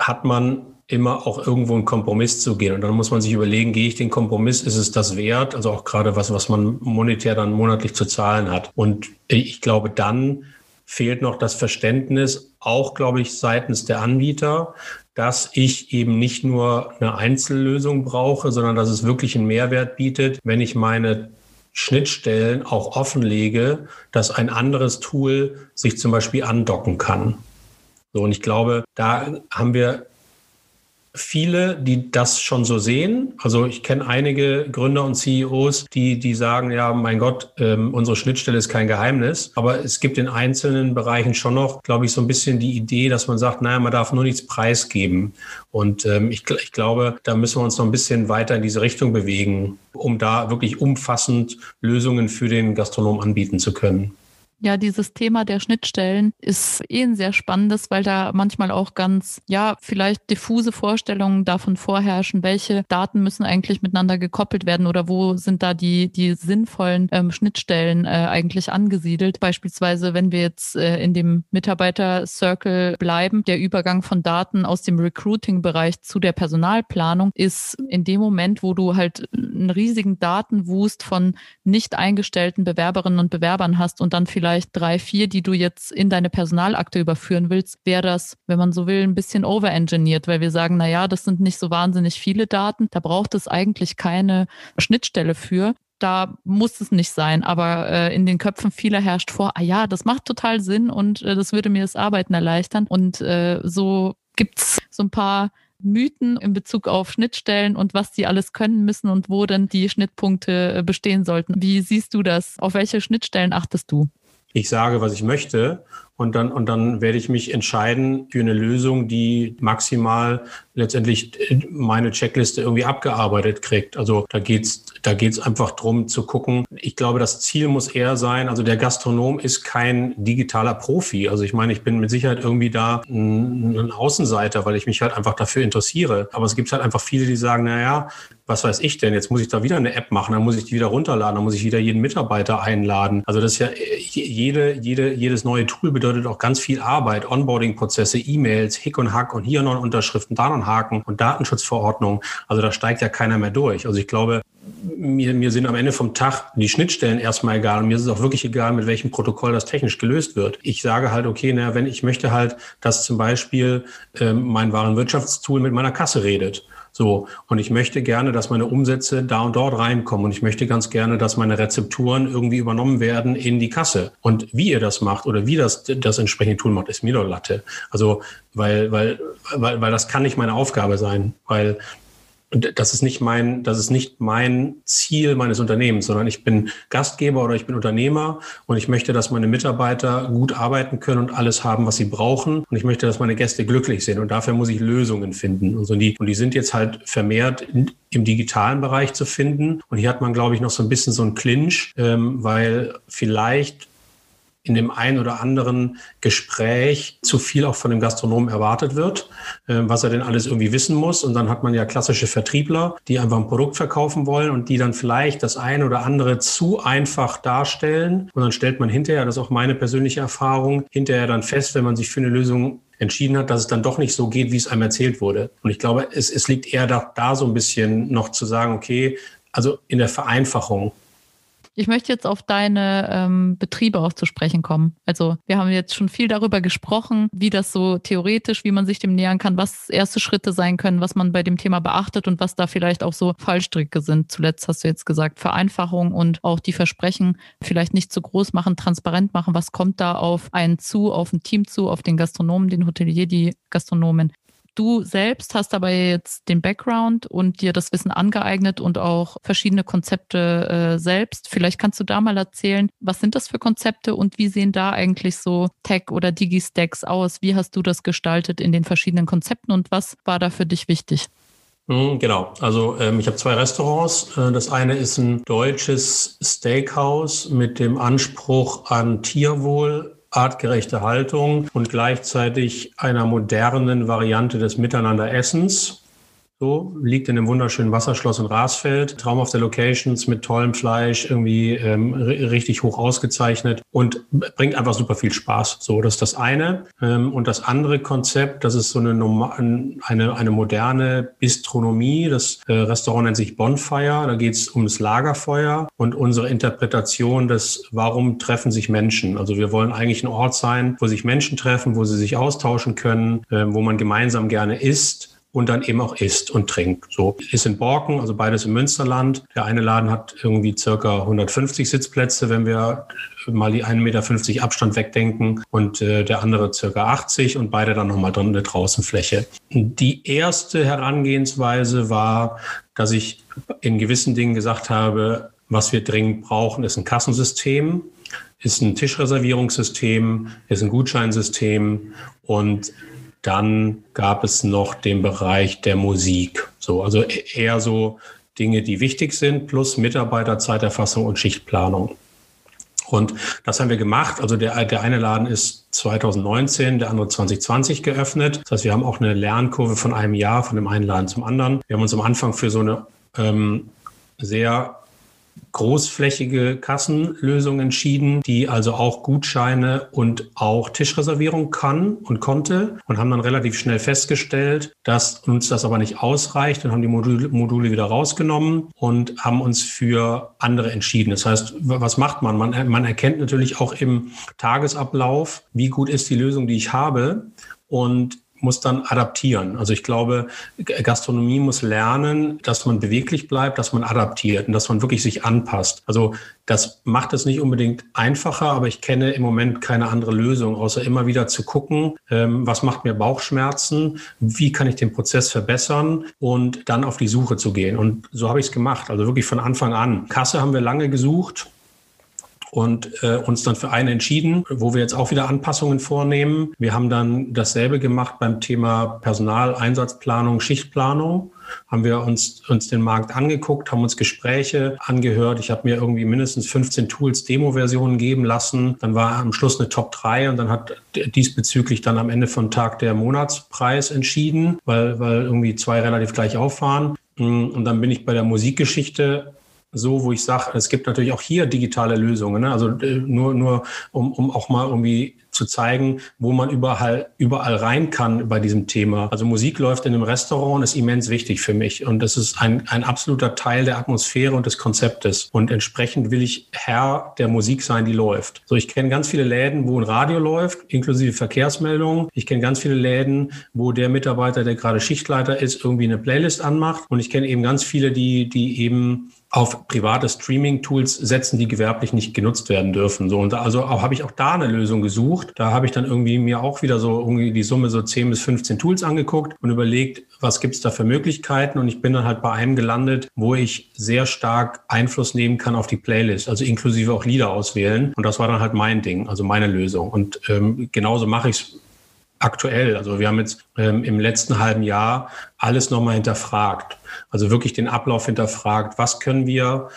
hat man immer auch irgendwo einen Kompromiss zu gehen. Und dann muss man sich überlegen, gehe ich den Kompromiss, ist es das wert? Also auch gerade was, was man monetär dann monatlich zu zahlen hat. Und ich glaube, dann fehlt noch das Verständnis, auch glaube ich seitens der Anbieter, dass ich eben nicht nur eine Einzellösung brauche, sondern dass es wirklich einen Mehrwert bietet, wenn ich meine Schnittstellen auch offenlege, dass ein anderes Tool sich zum Beispiel andocken kann. So, und ich glaube, da haben wir viele, die das schon so sehen. Also ich kenne einige Gründer und CEOs, die, die sagen, ja, mein Gott, ähm, unsere Schnittstelle ist kein Geheimnis. Aber es gibt in einzelnen Bereichen schon noch, glaube ich, so ein bisschen die Idee, dass man sagt, naja, man darf nur nichts preisgeben. Und ähm, ich, ich glaube, da müssen wir uns noch ein bisschen weiter in diese Richtung bewegen, um da wirklich umfassend Lösungen für den Gastronom anbieten zu können. Ja, dieses Thema der Schnittstellen ist eh ein sehr spannendes, weil da manchmal auch ganz, ja, vielleicht diffuse Vorstellungen davon vorherrschen, welche Daten müssen eigentlich miteinander gekoppelt werden oder wo sind da die, die sinnvollen ähm, Schnittstellen äh, eigentlich angesiedelt. Beispielsweise, wenn wir jetzt äh, in dem Mitarbeiter-Circle bleiben, der Übergang von Daten aus dem Recruiting-Bereich zu der Personalplanung ist in dem Moment, wo du halt einen riesigen Datenwust von nicht eingestellten Bewerberinnen und Bewerbern hast und dann vielleicht vielleicht drei, vier, die du jetzt in deine Personalakte überführen willst, wäre das, wenn man so will, ein bisschen overengineert, weil wir sagen, na ja, das sind nicht so wahnsinnig viele Daten. Da braucht es eigentlich keine Schnittstelle für da muss es nicht sein, aber äh, in den Köpfen vieler herrscht vor, ah ja, das macht total Sinn und äh, das würde mir das Arbeiten erleichtern. Und äh, so gibt's so ein paar Mythen in Bezug auf Schnittstellen und was die alles können müssen und wo denn die Schnittpunkte äh, bestehen sollten. Wie siehst du das? Auf welche Schnittstellen achtest du? Ich sage, was ich möchte und dann, und dann werde ich mich entscheiden für eine Lösung, die maximal letztendlich meine Checkliste irgendwie abgearbeitet kriegt. Also da geht's da geht's einfach drum zu gucken. Ich glaube, das Ziel muss eher sein, also der Gastronom ist kein digitaler Profi. Also ich meine, ich bin mit Sicherheit irgendwie da ein, ein Außenseiter, weil ich mich halt einfach dafür interessiere. Aber es gibt halt einfach viele, die sagen, na ja, was weiß ich denn, jetzt muss ich da wieder eine App machen, dann muss ich die wieder runterladen, dann muss ich wieder jeden Mitarbeiter einladen. Also das ist ja jede, jede, jedes neue Tool bedeutet auch ganz viel Arbeit, Onboarding-Prozesse, E-Mails, Hick und Hack und hier noch Unterschriften, da noch Haken und Datenschutzverordnung. Also da steigt ja keiner mehr durch. Also ich glaube, mir, mir sind am Ende vom Tag die Schnittstellen erstmal egal. Und mir ist es auch wirklich egal, mit welchem Protokoll das technisch gelöst wird. Ich sage halt, okay, naja, wenn ich möchte halt, dass zum Beispiel ähm, mein Warenwirtschaftstool mit meiner Kasse redet. So. Und ich möchte gerne, dass meine Umsätze da und dort reinkommen. Und ich möchte ganz gerne, dass meine Rezepturen irgendwie übernommen werden in die Kasse. Und wie ihr das macht oder wie das, das entsprechende Tool macht, ist mir doch Latte. Also, weil, weil, weil, weil das kann nicht meine Aufgabe sein. Weil und das ist nicht mein, das ist nicht mein Ziel meines Unternehmens, sondern ich bin Gastgeber oder ich bin Unternehmer und ich möchte, dass meine Mitarbeiter gut arbeiten können und alles haben, was sie brauchen. Und ich möchte, dass meine Gäste glücklich sind. Und dafür muss ich Lösungen finden. Und, so die, und die sind jetzt halt vermehrt in, im digitalen Bereich zu finden. Und hier hat man, glaube ich, noch so ein bisschen so ein Clinch, ähm, weil vielleicht in dem einen oder anderen Gespräch zu viel auch von dem Gastronomen erwartet wird, äh, was er denn alles irgendwie wissen muss. Und dann hat man ja klassische Vertriebler, die einfach ein Produkt verkaufen wollen und die dann vielleicht das eine oder andere zu einfach darstellen. Und dann stellt man hinterher, das ist auch meine persönliche Erfahrung, hinterher dann fest, wenn man sich für eine Lösung entschieden hat, dass es dann doch nicht so geht, wie es einem erzählt wurde. Und ich glaube, es, es liegt eher da, da so ein bisschen noch zu sagen, okay, also in der Vereinfachung. Ich möchte jetzt auf deine ähm, Betriebe auch zu sprechen kommen. Also wir haben jetzt schon viel darüber gesprochen, wie das so theoretisch, wie man sich dem nähern kann, was erste Schritte sein können, was man bei dem Thema beachtet und was da vielleicht auch so Fallstricke sind. Zuletzt hast du jetzt gesagt, Vereinfachung und auch die Versprechen vielleicht nicht zu groß machen, transparent machen. Was kommt da auf einen zu, auf ein Team zu, auf den Gastronomen, den Hotelier, die Gastronomen? Du selbst hast dabei jetzt den Background und dir das Wissen angeeignet und auch verschiedene Konzepte äh, selbst. Vielleicht kannst du da mal erzählen, was sind das für Konzepte und wie sehen da eigentlich so Tech oder Digi-Stacks aus? Wie hast du das gestaltet in den verschiedenen Konzepten und was war da für dich wichtig? Hm, genau, also ähm, ich habe zwei Restaurants. Äh, das eine ist ein deutsches Steakhouse mit dem Anspruch an Tierwohl artgerechte Haltung und gleichzeitig einer modernen Variante des Miteinanderessens. So, liegt in einem wunderschönen Wasserschloss in Rasfeld. Traumhafte Locations mit tollem Fleisch, irgendwie ähm, richtig hoch ausgezeichnet und bringt einfach super viel Spaß. So, das ist das eine. Ähm, und das andere Konzept, das ist so eine, eine, eine moderne Bistronomie. Das äh, Restaurant nennt sich Bonfire. Da geht es ums Lagerfeuer und unsere Interpretation des, warum treffen sich Menschen. Also wir wollen eigentlich ein Ort sein, wo sich Menschen treffen, wo sie sich austauschen können, äh, wo man gemeinsam gerne isst und dann eben auch isst und trinkt. So ist in Borken, also beides im Münsterland. Der eine Laden hat irgendwie circa 150 Sitzplätze, wenn wir mal die 1,50 Meter Abstand wegdenken und äh, der andere circa 80 und beide dann nochmal drin eine Draußenfläche. Die erste Herangehensweise war, dass ich in gewissen Dingen gesagt habe, was wir dringend brauchen, ist ein Kassensystem, ist ein Tischreservierungssystem, ist ein Gutscheinsystem und dann gab es noch den Bereich der Musik. So, also e-, eher so Dinge, die wichtig sind, plus Mitarbeiterzeiterfassung und Schichtplanung. Und das haben wir gemacht. Also der, der eine Laden ist 2019, der andere 2020 geöffnet. Das heißt, wir haben auch eine Lernkurve von einem Jahr, von dem einen Laden zum anderen. Wir haben uns am Anfang für so eine ähm, sehr großflächige Kassenlösung entschieden, die also auch Gutscheine und auch Tischreservierung kann und konnte und haben dann relativ schnell festgestellt, dass uns das aber nicht ausreicht und haben die Module, Module wieder rausgenommen und haben uns für andere entschieden. Das heißt, was macht man? Man, man erkennt natürlich auch im Tagesablauf, wie gut ist die Lösung, die ich habe und muss dann adaptieren. Also ich glaube, Gastronomie muss lernen, dass man beweglich bleibt, dass man adaptiert und dass man wirklich sich anpasst. Also das macht es nicht unbedingt einfacher, aber ich kenne im Moment keine andere Lösung, außer immer wieder zu gucken, ähm, was macht mir Bauchschmerzen, wie kann ich den Prozess verbessern und dann auf die Suche zu gehen. Und so habe ich es gemacht, also wirklich von Anfang an. Kasse haben wir lange gesucht und äh, uns dann für eine entschieden, wo wir jetzt auch wieder Anpassungen vornehmen. Wir haben dann dasselbe gemacht beim Thema Personaleinsatzplanung, Schichtplanung haben wir uns, uns den Markt angeguckt, haben uns Gespräche angehört. Ich habe mir irgendwie mindestens 15 Tools Demo-Versionen geben lassen. Dann war am Schluss eine Top 3 und dann hat diesbezüglich dann am Ende von Tag der Monatspreis entschieden, weil, weil irgendwie zwei relativ gleich auf waren. Und dann bin ich bei der Musikgeschichte so, wo ich sage, es gibt natürlich auch hier digitale Lösungen. Ne? Also äh, nur, nur um, um auch mal irgendwie zu zeigen, wo man überall, überall rein kann bei diesem Thema. Also Musik läuft in einem Restaurant, ist immens wichtig für mich. Und das ist ein, ein absoluter Teil der Atmosphäre und des Konzeptes. Und entsprechend will ich Herr der Musik sein, die läuft. So, ich kenne ganz viele Läden, wo ein Radio läuft, inklusive Verkehrsmeldungen. Ich kenne ganz viele Läden, wo der Mitarbeiter, der gerade Schichtleiter ist, irgendwie eine Playlist anmacht. Und ich kenne eben ganz viele, die, die eben auf private Streaming-Tools setzen, die gewerblich nicht genutzt werden dürfen. So und also habe ich auch da eine Lösung gesucht. Da habe ich dann irgendwie mir auch wieder so irgendwie die Summe so 10 bis 15 Tools angeguckt und überlegt, was gibt es da für Möglichkeiten. Und ich bin dann halt bei einem gelandet, wo ich sehr stark Einfluss nehmen kann auf die Playlist, also inklusive auch Lieder auswählen. Und das war dann halt mein Ding, also meine Lösung. Und ähm, genauso mache ich es aktuell. Also wir haben jetzt ähm, im letzten halben Jahr alles nochmal hinterfragt. Also wirklich den Ablauf hinterfragt. Was können wir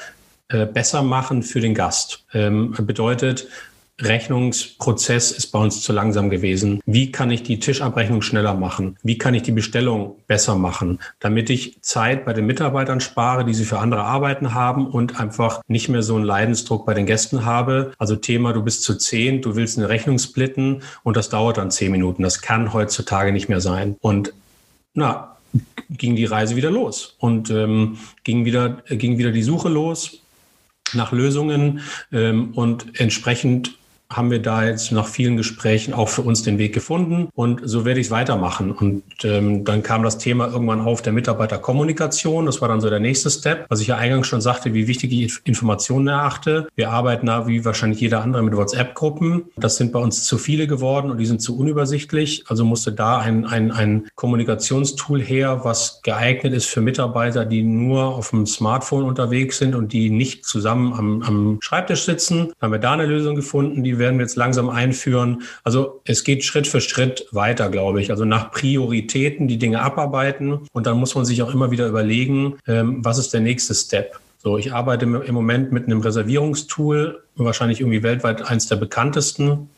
äh, besser machen für den Gast? Ähm, bedeutet, Rechnungsprozess ist bei uns zu langsam gewesen. Wie kann ich die Tischabrechnung schneller machen? Wie kann ich die Bestellung besser machen, damit ich Zeit bei den Mitarbeitern spare, die sie für andere Arbeiten haben und einfach nicht mehr so einen Leidensdruck bei den Gästen habe? Also Thema, du bist zu zehn, du willst eine Rechnung splitten und das dauert dann zehn Minuten. Das kann heutzutage nicht mehr sein. Und na, ging die Reise wieder los und ähm, ging wieder ging wieder die Suche los nach Lösungen ähm, und entsprechend haben wir da jetzt nach vielen Gesprächen auch für uns den Weg gefunden und so werde ich es weitermachen. Und ähm, dann kam das Thema irgendwann auf der Mitarbeiterkommunikation. Das war dann so der nächste Step, was ich ja eingangs schon sagte, wie wichtig ich Informationen erachte. Wir arbeiten da wie wahrscheinlich jeder andere mit WhatsApp-Gruppen. Das sind bei uns zu viele geworden und die sind zu unübersichtlich. Also musste da ein, ein, ein Kommunikationstool her, was geeignet ist für Mitarbeiter, die nur auf dem Smartphone unterwegs sind und die nicht zusammen am, am Schreibtisch sitzen. Da haben wir da eine Lösung gefunden, die werden wir jetzt langsam einführen. Also es geht Schritt für Schritt weiter, glaube ich. Also nach Prioritäten die Dinge abarbeiten und dann muss man sich auch immer wieder überlegen, ähm, was ist der nächste Step. So, ich arbeite im Moment mit einem Reservierungstool, wahrscheinlich irgendwie weltweit eins der bekanntesten.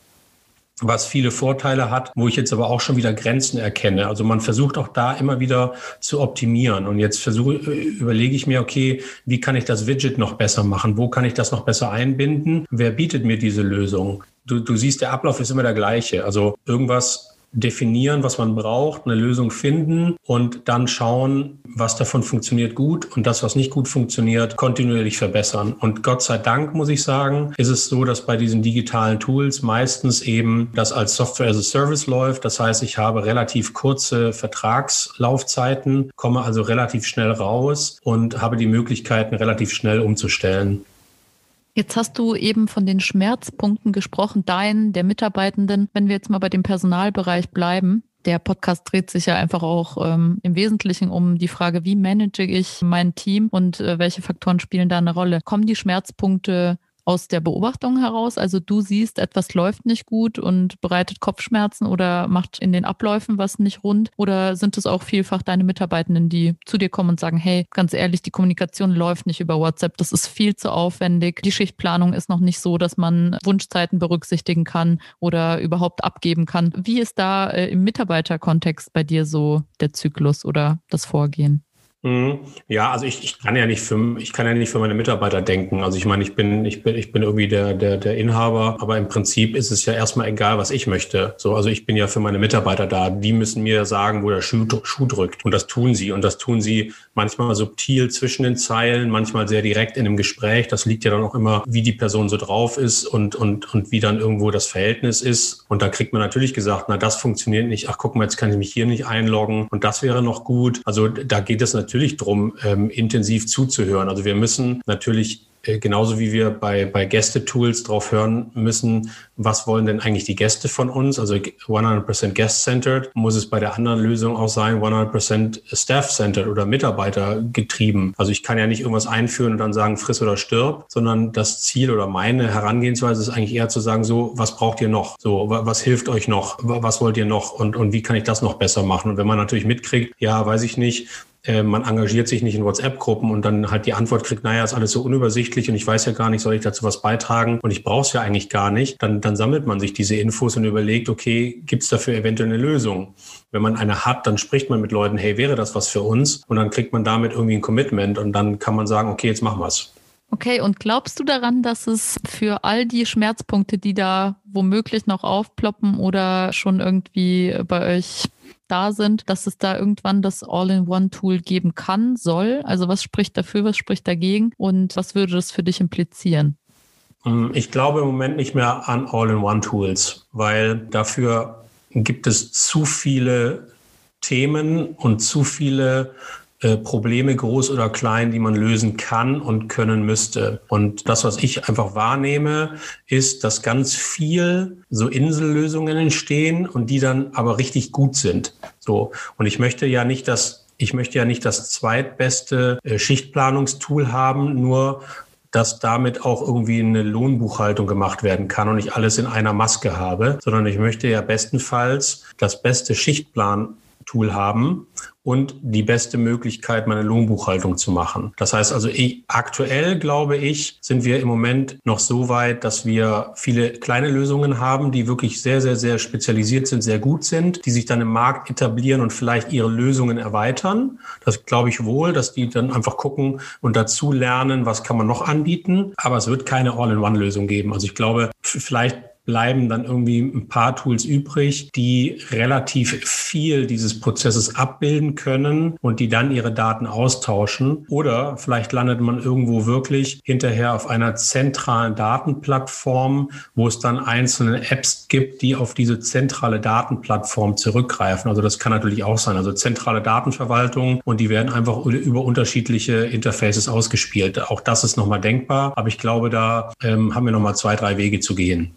Was viele Vorteile hat, wo ich jetzt aber auch schon wieder Grenzen erkenne. Also man versucht auch da immer wieder zu optimieren. Und jetzt versuche, überlege ich mir, okay, wie kann ich das Widget noch besser machen? Wo kann ich das noch besser einbinden? Wer bietet mir diese Lösung? Du, du siehst, der Ablauf ist immer der gleiche. Also irgendwas definieren, was man braucht, eine Lösung finden und dann schauen, was davon funktioniert gut und das, was nicht gut funktioniert, kontinuierlich verbessern. Und Gott sei Dank, muss ich sagen, ist es so, dass bei diesen digitalen Tools meistens eben das als Software as a Service läuft. Das heißt, ich habe relativ kurze Vertragslaufzeiten, komme also relativ schnell raus und habe die Möglichkeiten, relativ schnell umzustellen. Jetzt hast du eben von den Schmerzpunkten gesprochen, deinen, der Mitarbeitenden. Wenn wir jetzt mal bei dem Personalbereich bleiben, der Podcast dreht sich ja einfach auch ähm, im Wesentlichen um die Frage, wie manage ich mein Team und äh, welche Faktoren spielen da eine Rolle? Kommen die Schmerzpunkte aus der Beobachtung heraus? Also du siehst, etwas läuft nicht gut und bereitet Kopfschmerzen oder macht in den Abläufen was nicht rund? Oder sind es auch vielfach deine Mitarbeitenden, die zu dir kommen und sagen, hey, ganz ehrlich, die Kommunikation läuft nicht über WhatsApp, das ist viel zu aufwendig, die Schichtplanung ist noch nicht so, dass man Wunschzeiten berücksichtigen kann oder überhaupt abgeben kann. Wie ist da äh, im Mitarbeiterkontext bei dir so der Zyklus oder das Vorgehen? Mhm. Ja, also ich, ich kann ja nicht für ich kann ja nicht für meine Mitarbeiter denken. Also ich meine, ich bin ich bin ich bin irgendwie der der der Inhaber, aber im Prinzip ist es ja erstmal egal, was ich möchte. So, also ich bin ja für meine Mitarbeiter da. Die müssen mir sagen, wo der Schuh, Schuh drückt und das tun sie und das tun sie manchmal subtil zwischen den Zeilen, manchmal sehr direkt in einem Gespräch. Das liegt ja dann auch immer, wie die Person so drauf ist und und und wie dann irgendwo das Verhältnis ist. Und da kriegt man natürlich gesagt, na das funktioniert nicht. Ach guck mal, jetzt kann ich mich hier nicht einloggen und das wäre noch gut. Also da geht es natürlich darum, ähm, intensiv zuzuhören. Also wir müssen natürlich genauso wie wir bei, bei Gästetools drauf hören müssen, was wollen denn eigentlich die Gäste von uns? Also 100% Guest-Centered muss es bei der anderen Lösung auch sein, 100% Staff-Centered oder Mitarbeiter getrieben. Also ich kann ja nicht irgendwas einführen und dann sagen, friss oder stirb, sondern das Ziel oder meine Herangehensweise ist eigentlich eher zu sagen, so, was braucht ihr noch? So, was hilft euch noch? Was wollt ihr noch? Und, und wie kann ich das noch besser machen? Und wenn man natürlich mitkriegt, ja, weiß ich nicht, äh, man engagiert sich nicht in WhatsApp-Gruppen und dann halt die Antwort kriegt, naja, ist alles so unübersichtlich und ich weiß ja gar nicht, soll ich dazu was beitragen und ich brauche es ja eigentlich gar nicht, dann, dann sammelt man sich diese Infos und überlegt, okay, gibt es dafür eventuell eine Lösung? Wenn man eine hat, dann spricht man mit Leuten, hey, wäre das was für uns? Und dann kriegt man damit irgendwie ein Commitment und dann kann man sagen, okay, jetzt machen wir es. Okay, und glaubst du daran, dass es für all die Schmerzpunkte, die da womöglich noch aufploppen oder schon irgendwie bei euch da sind, dass es da irgendwann das All-in-One-Tool geben kann, soll? Also was spricht dafür, was spricht dagegen und was würde das für dich implizieren? Ähm, ich glaube im Moment nicht mehr an All-in-One-Tools, weil dafür gibt es zu viele Themen und zu viele äh, Probleme, groß oder klein, die man lösen kann und können müsste. Und das, was ich einfach wahrnehme, ist, dass ganz viel so Insellösungen entstehen und die dann aber richtig gut sind. So. Und ich möchte ja nicht, dass ich möchte ja nicht das zweitbeste äh, Schichtplanungstool haben, nur dass damit auch irgendwie eine Lohnbuchhaltung gemacht werden kann und ich alles in einer Maske habe, sondern ich möchte ja bestenfalls das beste Schichtplan-Tool haben und die beste Möglichkeit, meine Lohnbuchhaltung zu machen. Das heißt also, ich, aktuell glaube ich, sind wir im Moment noch so weit, dass wir viele kleine Lösungen haben, die wirklich sehr, sehr, sehr spezialisiert sind, sehr gut sind, die sich dann im Markt etablieren und vielleicht ihre Lösungen erweitern. Das glaube ich wohl, dass die dann einfach gucken und dazu lernen, was kann man noch anbieten. Aber es wird keine All-in-One-Lösung geben. Also ich glaube, vielleicht bleiben dann irgendwie ein paar Tools übrig, die relativ viel dieses Prozesses abbilden können und die dann ihre Daten austauschen. Oder vielleicht landet man irgendwo wirklich hinterher auf einer zentralen Datenplattform, wo es dann einzelne Apps gibt, die auf diese zentrale Datenplattform zurückgreifen. Also das kann natürlich auch sein. Also zentrale Datenverwaltung und die werden einfach über unterschiedliche Interfaces ausgespielt. Auch das ist nochmal denkbar. Aber ich glaube, da ähm, haben wir nochmal zwei, drei Wege zu gehen.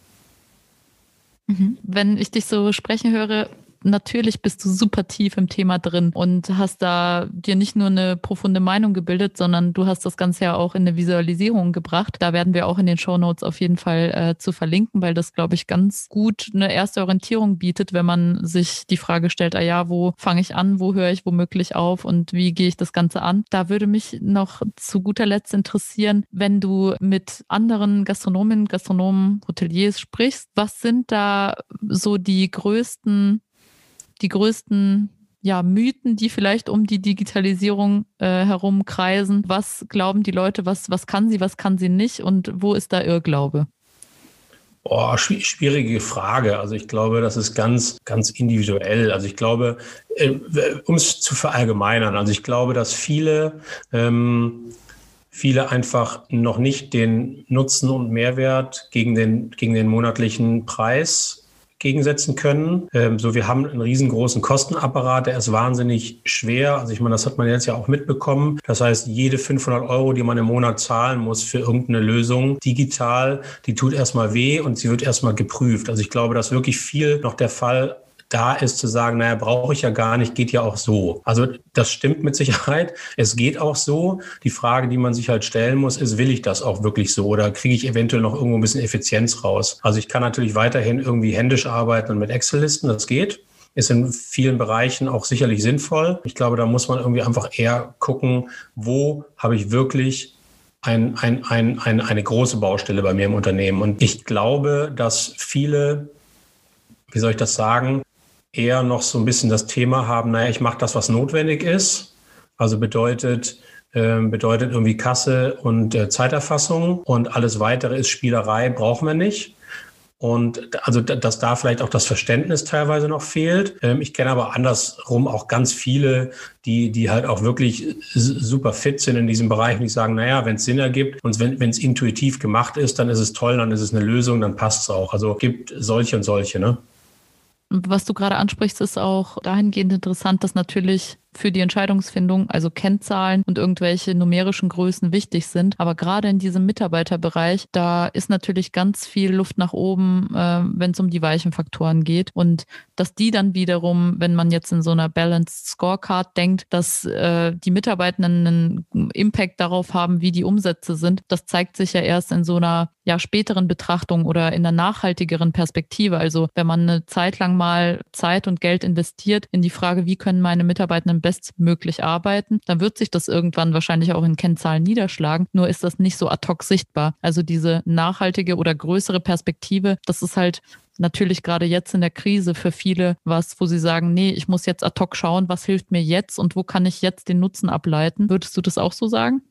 Mhm. Wenn ich dich so sprechen höre, natürlich bist du super tief im Thema drin und hast da dir nicht nur eine profunde Meinung gebildet, sondern du hast das Ganze ja auch in eine Visualisierung gebracht. Da werden wir auch in den Show Notes auf jeden Fall äh, zu verlinken, weil das, glaube ich, ganz gut eine erste Orientierung bietet, wenn man sich die Frage stellt, ah ja, wo fange ich an, wo höre ich womöglich auf und wie gehe ich das Ganze an? Da würde mich noch zu guter Letzt interessieren, wenn du mit anderen Gastronomen, Gastronomen, Hoteliers sprichst, was sind da so die größten, die größten ja, Mythen, die vielleicht um die Digitalisierung äh, herumkreisen. Was glauben die Leute, was, was kann sie, was kann sie nicht und wo ist da Irrglaube? Oh, schwierige Frage. Also ich glaube, das ist ganz, ganz individuell. Also ich glaube, äh, um es zu verallgemeinern, also ich glaube, dass viele, ähm, viele einfach noch nicht den Nutzen und Mehrwert gegen den, gegen den monatlichen Preis gegensetzen können. Ähm, so, wir haben einen riesengroßen Kostenapparat, der ist wahnsinnig schwer. Also ich meine, das hat man jetzt ja auch mitbekommen. Das heißt, jede 500 Euro, die man im Monat zahlen muss für irgendeine Lösung digital, die tut erstmal weh und sie wird erstmal geprüft. Also ich glaube, dass wirklich viel noch der Fall da ist zu sagen, naja, brauche ich ja gar nicht, geht ja auch so. Also das stimmt mit Sicherheit. Es geht auch so. Die Frage, die man sich halt stellen muss, ist, will ich das auch wirklich so oder kriege ich eventuell noch irgendwo ein bisschen Effizienz raus? Also ich kann natürlich weiterhin irgendwie händisch arbeiten und mit Excel-Listen, das geht ist in vielen Bereichen auch sicherlich sinnvoll. Ich glaube, da muss man irgendwie einfach eher gucken, wo habe ich wirklich ein, ein, ein, ein, eine große Baustelle bei mir im Unternehmen. Und ich glaube, dass viele, wie soll ich das sagen, eher noch so ein bisschen das Thema haben, naja, ich mache das, was notwendig ist. Also bedeutet, äh, bedeutet irgendwie Kasse und äh, Zeiterfassung und alles weitere ist Spielerei, brauchen wir nicht. Und also, dass da vielleicht auch das Verständnis teilweise noch fehlt. Ähm, ich kenne aber andersrum auch ganz viele, die, die halt auch wirklich super fit sind in diesem Bereich und die sagen, naja, wenn es Sinn ergibt und wenn es intuitiv gemacht ist, dann ist es toll, dann ist es eine Lösung, dann passt es auch. Also gibt solche und solche, ne? Was du gerade ansprichst, ist auch dahingehend interessant, dass natürlich für die Entscheidungsfindung, also Kennzahlen und irgendwelche numerischen Größen wichtig sind. Aber gerade in diesem Mitarbeiterbereich, da ist natürlich ganz viel Luft nach oben, äh, wenn es um die weichen Faktoren geht. Und dass die dann wiederum, wenn man jetzt in so einer Balanced Scorecard denkt, dass äh, die Mitarbeitenden einen Impact darauf haben, wie die Umsätze sind, das zeigt sich ja erst in so einer ja, späteren Betrachtung oder in einer nachhaltigeren Perspektive. Also wenn man eine Zeit lang mal Zeit und Geld investiert in die Frage, wie können meine Mitarbeitenden bestmöglich arbeiten, dann wird sich das irgendwann wahrscheinlich auch in Kennzahlen niederschlagen. Nur ist das nicht so ad hoc sichtbar. Also diese nachhaltige oder größere Perspektive, das ist halt natürlich gerade jetzt in der Krise für viele was, wo sie sagen, nee, ich muss jetzt ad hoc schauen, was hilft mir jetzt und wo kann ich jetzt den Nutzen ableiten. Würdest du das auch so sagen?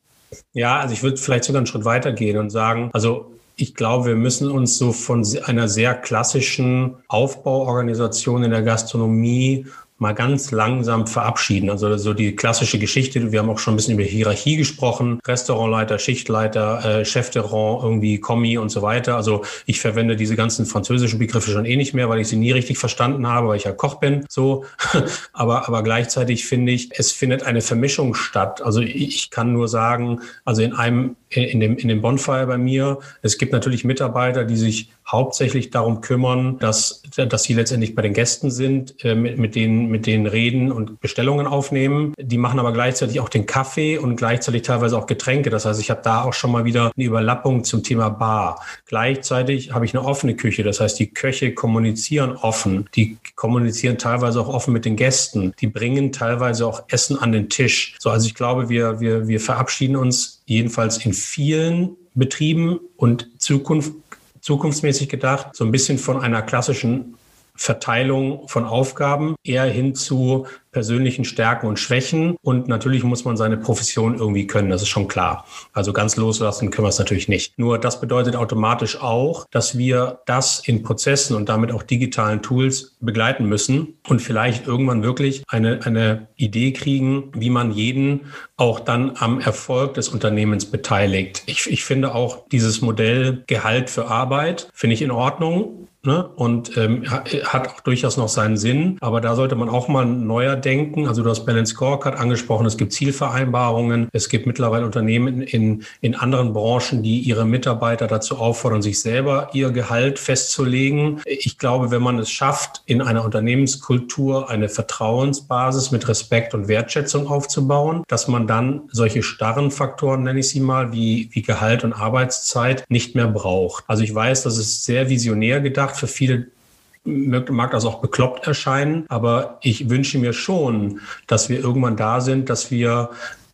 Ja, also ich würde vielleicht sogar einen Schritt weiter gehen und sagen, also ich glaube, wir müssen uns so von einer sehr klassischen Aufbauorganisation in der Gastronomie mal ganz langsam verabschieden. Also so die klassische Geschichte, wir haben auch schon ein bisschen über Hierarchie gesprochen, Restaurantleiter, Schichtleiter, äh, Chef de Rang, irgendwie Kommi und so weiter. Also ich verwende diese ganzen französischen Begriffe schon eh nicht mehr, weil ich sie nie richtig verstanden habe, weil ich ja Koch bin. So, <laughs> aber aber gleichzeitig finde ich, es findet eine Vermischung statt. Also ich kann nur sagen, also in einem in dem, in dem Bonfire bei mir. Es gibt natürlich Mitarbeiter, die sich hauptsächlich darum kümmern, dass, dass sie letztendlich bei den Gästen sind, äh, mit, mit, denen, mit denen reden und Bestellungen aufnehmen. Die machen aber gleichzeitig auch den Kaffee und gleichzeitig teilweise auch Getränke. Das heißt, ich habe da auch schon mal wieder eine Überlappung zum Thema Bar. Gleichzeitig habe ich eine offene Küche. Das heißt, die Köche kommunizieren offen. Die kommunizieren teilweise auch offen mit den Gästen. Die bringen teilweise auch Essen an den Tisch. So, also ich glaube, wir, wir, wir verabschieden uns jedenfalls in vielen Betrieben und Zukunft, zukunftsmäßig gedacht, so ein bisschen von einer klassischen Verteilung von Aufgaben eher hin zu persönlichen Stärken und Schwächen. Und natürlich muss man seine Profession irgendwie können, das ist schon klar. Also ganz loslassen können wir es natürlich nicht. Nur das bedeutet automatisch auch, dass wir das in Prozessen und damit auch digitalen Tools begleiten müssen und vielleicht irgendwann wirklich eine, eine Idee kriegen, wie man jeden auch dann am Erfolg des Unternehmens beteiligt. Ich, ich finde auch dieses Modell Gehalt für Arbeit, finde ich in Ordnung ne? und ähm, hat auch durchaus noch seinen Sinn. Aber da sollte man auch mal neuer denken. Also du hast Balance Scorecard angesprochen, es gibt Zielvereinbarungen, es gibt mittlerweile Unternehmen in, in anderen Branchen, die ihre Mitarbeiter dazu auffordern, sich selber ihr Gehalt festzulegen. Ich glaube, wenn man es schafft, in einer Unternehmenskultur eine Vertrauensbasis mit Respekt und Wertschätzung aufzubauen, dass man dann solche starren Faktoren, nenne ich sie mal, wie, wie Gehalt und Arbeitszeit nicht mehr braucht. Also ich weiß, das ist sehr visionär gedacht für viele mag das auch bekloppt erscheinen, aber ich wünsche mir schon, dass wir irgendwann da sind, dass wir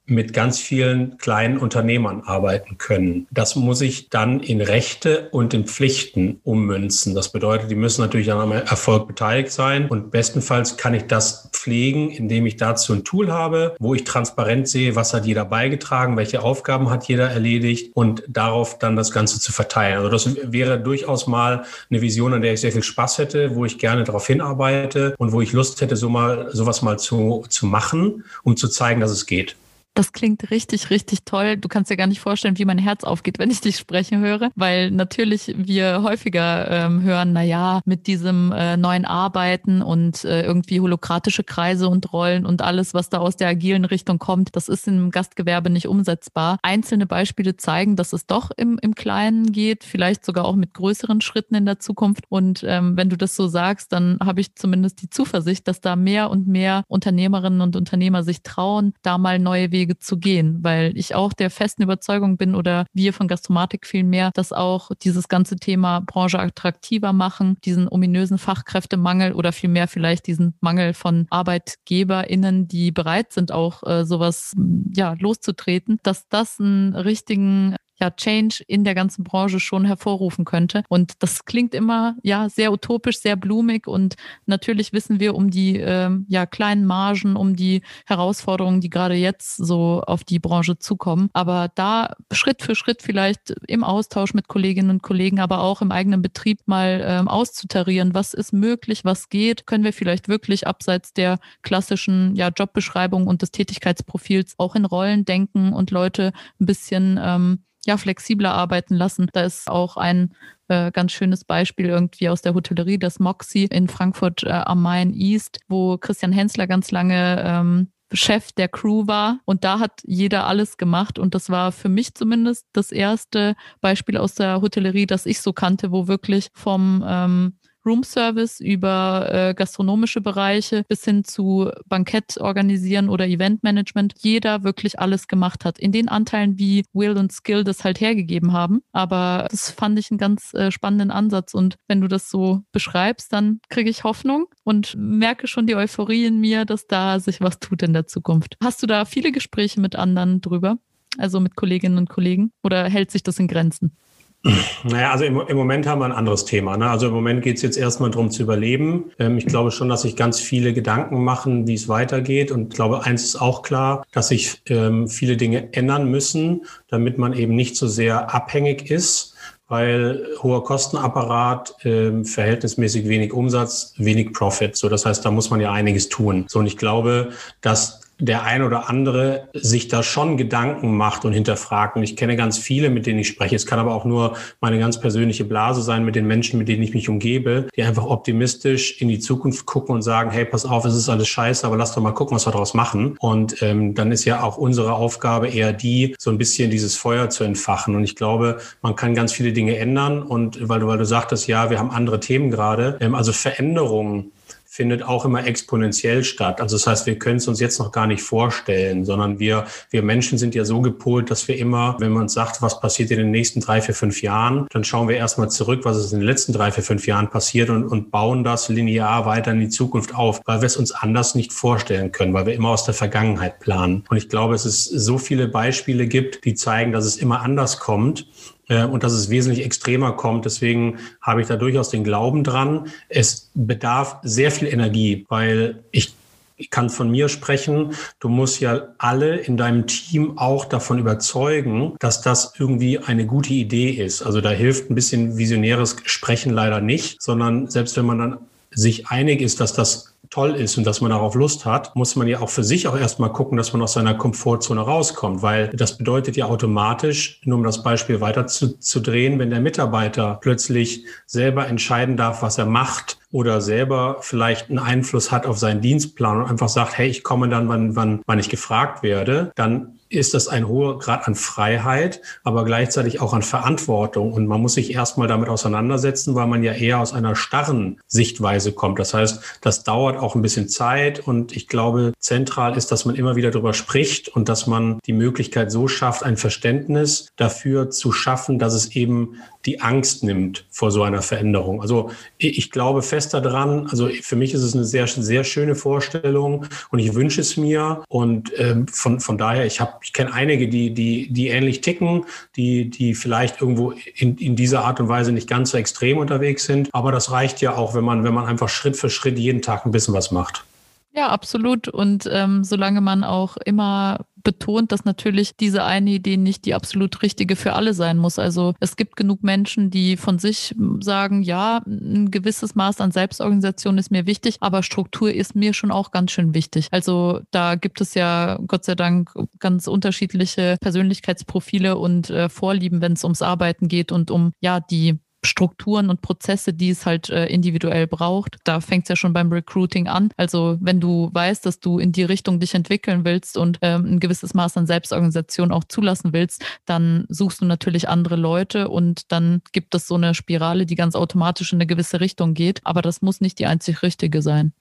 mit ganz vielen kleinen Unternehmern arbeiten können. Das muss ich dann in Rechte und in Pflichten ummünzen. Das bedeutet, die müssen natürlich an einem Erfolg beteiligt sein und bestenfalls kann ich das pflegen, indem ich dazu ein Tool habe, wo ich transparent sehe, was hat jeder beigetragen, welche Aufgaben hat jeder erledigt und darauf dann das Ganze zu verteilen. Also das wäre durchaus mal eine Vision, an der ich sehr viel Spaß hätte, wo ich gerne darauf hinarbeite und wo ich Lust hätte, so mal sowas mal zu, zu machen, um zu zeigen, dass es geht. Das klingt richtig, richtig toll. Du kannst dir gar nicht vorstellen, wie mein Herz aufgeht, wenn ich dich sprechen höre, weil natürlich wir häufiger ähm, hören, na ja, mit diesem äh, neuen Arbeiten und äh, irgendwie holokratische Kreise und Rollen und alles, was da aus der agilen Richtung kommt, das ist im Gastgewerbe nicht umsetzbar. Einzelne Beispiele zeigen, dass es doch im, im Kleinen geht, vielleicht sogar auch mit größeren Schritten in der Zukunft. Und ähm, wenn du das so sagst, dann habe ich zumindest die Zuversicht, dass da mehr und mehr Unternehmerinnen und Unternehmer sich trauen, da mal neue Wege Wege zu gehen, weil ich auch der festen Überzeugung bin oder wir von Gastromatik vielmehr, dass auch dieses ganze Thema Branche attraktiver machen, diesen ominösen Fachkräftemangel oder vielmehr vielleicht diesen Mangel von ArbeitgeberInnen, die bereit sind, auch äh, sowas ja, loszutreten, dass das einen richtigen ja Change in der ganzen Branche schon hervorrufen könnte. Und das klingt immer ja sehr utopisch, sehr blumig und natürlich wissen wir um die ähm, ja kleinen Margen, um die Herausforderungen, die gerade jetzt so auf die Branche zukommen. Aber da Schritt für Schritt vielleicht im Austausch mit Kolleginnen und Kollegen, aber auch im eigenen Betrieb mal ähm, auszutarieren, was ist möglich, was geht, können wir vielleicht wirklich abseits der klassischen ja, Jobbeschreibung und des Tätigkeitsprofils auch in Rollen denken und Leute ein bisschen ähm, ja, flexibler arbeiten lassen. Da ist auch ein äh, ganz schönes Beispiel irgendwie aus der Hotellerie, das Moxie in Frankfurt äh, am Main East, wo Christian Hensler ganz lange ähm, Chef der Crew war und da hat jeder alles gemacht und das war für mich zumindest das erste Beispiel aus der Hotellerie, das ich so kannte, wo wirklich vom ähm, Roomservice über äh, gastronomische Bereiche bis hin zu Bankett organisieren oder Eventmanagement jeder wirklich alles gemacht hat. In den Anteilen, wie Will und Skill das halt hergegeben haben. Aber das fand ich einen ganz äh, spannenden Ansatz. Und wenn du das so beschreibst, dann kriege ich Hoffnung und merke schon die Euphorie in mir, dass da sich was tut in der Zukunft. Hast du da viele Gespräche mit anderen drüber? Also mit Kolleginnen und Kollegen? Oder hält sich das in Grenzen? Naja, also im, im, Moment haben wir ein anderes Thema. Ne? Also im Moment geht es jetzt erstmal darum zu überleben. Ähm, ich glaube schon, dass sich ganz viele Gedanken machen, wie es weitergeht. Und ich glaube, eins ist auch klar, dass sich ähm, viele Dinge ändern müssen, damit man eben nicht so sehr abhängig ist weil hoher Kostenapparat, äh, verhältnismäßig wenig Umsatz, wenig Profit. So, das heißt, da muss man ja einiges tun. So, und ich glaube, dass der ein oder andere sich da schon Gedanken macht und hinterfragt. Und ich kenne ganz viele, mit denen ich spreche. Es kann aber auch nur meine ganz persönliche Blase sein mit den Menschen, mit denen ich mich umgebe, die einfach optimistisch in die Zukunft gucken und sagen, hey, pass auf, es ist alles scheiße, aber lass doch mal gucken, was wir daraus machen. Und ähm, dann ist ja auch unsere Aufgabe eher die, so ein bisschen dieses Feuer zu entfachen. Und ich glaube, man kann ganz viele Dinge ändern. Und weil du, weil du sagtest, ja, wir haben andere Themen gerade, ähm, also Veränderungen findet auch immer exponentiell statt. Also das heißt, wir können es uns jetzt noch gar nicht vorstellen, sondern wir, wir Menschen sind ja so gepolt, dass wir immer, wenn man uns sagt, was passiert in den nächsten drei, vier, fünf Jahren, dann schauen wir erstmal zurück, was ist in den letzten drei, vier, fünf Jahren passiert und, und bauen das linear weiter in die Zukunft auf, weil wir es uns anders nicht vorstellen können, weil wir immer aus der Vergangenheit planen. Und ich glaube, es ist so viele Beispiele gibt, die zeigen, dass es immer anders kommt und dass es wesentlich extremer kommt. Deswegen habe ich da durchaus den Glauben dran. Es bedarf sehr viel Energie, weil ich ich kann von mir sprechen, du musst ja alle in deinem Team auch davon überzeugen, dass das irgendwie eine gute Idee ist. Also da hilft ein bisschen visionäres Sprechen leider nicht, sondern selbst wenn man dann sich einig ist, dass das toll ist und dass man darauf Lust hat, muss man ja auch für sich auch erstmal gucken, dass man aus seiner Komfortzone rauskommt, weil das bedeutet ja automatisch, nur um das Beispiel weiter zu, drehen, wenn der Mitarbeiter plötzlich selber entscheiden darf, was er macht oder selber vielleicht einen Einfluss hat auf seinen Dienstplan und einfach sagt, hey, ich komme dann, wann, wann, wann ich gefragt werde, dann ist das ein hoher Grad an Freiheit, aber gleichzeitig auch an Verantwortung. Und man muss sich erstmal damit auseinandersetzen, weil man ja eher aus einer starren Sichtweise kommt. Das heißt, das dauert auch ein bisschen Zeit. Und ich glaube, zentral ist, dass man immer wieder darüber spricht und dass man die Möglichkeit so schafft, ein Verständnis dafür zu schaffen, dass es eben die Angst nimmt vor so einer Veränderung. Also ich glaube fest daran, also für mich ist es eine sehr, sehr schöne Vorstellung und ich wünsche es mir. Und ähm, von, von daher, ich habe, ich kenne einige, die, die, die ähnlich ticken, die, die vielleicht irgendwo in, in dieser Art und Weise nicht ganz so extrem unterwegs sind. Aber das reicht ja auch, wenn man, wenn man einfach Schritt für Schritt jeden Tag ein bisschen was macht. Ja, absolut. Und ähm, solange man auch immer betont, dass natürlich diese eine Idee nicht die absolut richtige für alle sein muss. Also es gibt genug Menschen, die von sich sagen, ja, ein gewisses Maß an Selbstorganisation ist mir wichtig, aber Struktur ist mir schon auch ganz schön wichtig. Also da gibt es ja Gott sei Dank ganz unterschiedliche Persönlichkeitsprofile und äh, Vorlieben, wenn es ums Arbeiten geht und um ja die Strukturen und Prozesse, die es halt äh, individuell braucht. Da fängt es ja schon beim Recruiting an. Also wenn du weißt, dass du in die Richtung dich entwickeln willst und ähm, ein gewisses Maß an Selbstorganisation auch zulassen willst, dann suchst du natürlich andere Leute und dann gibt es so eine Spirale, die ganz automatisch in eine gewisse Richtung geht. Aber das muss nicht die einzig richtige sein.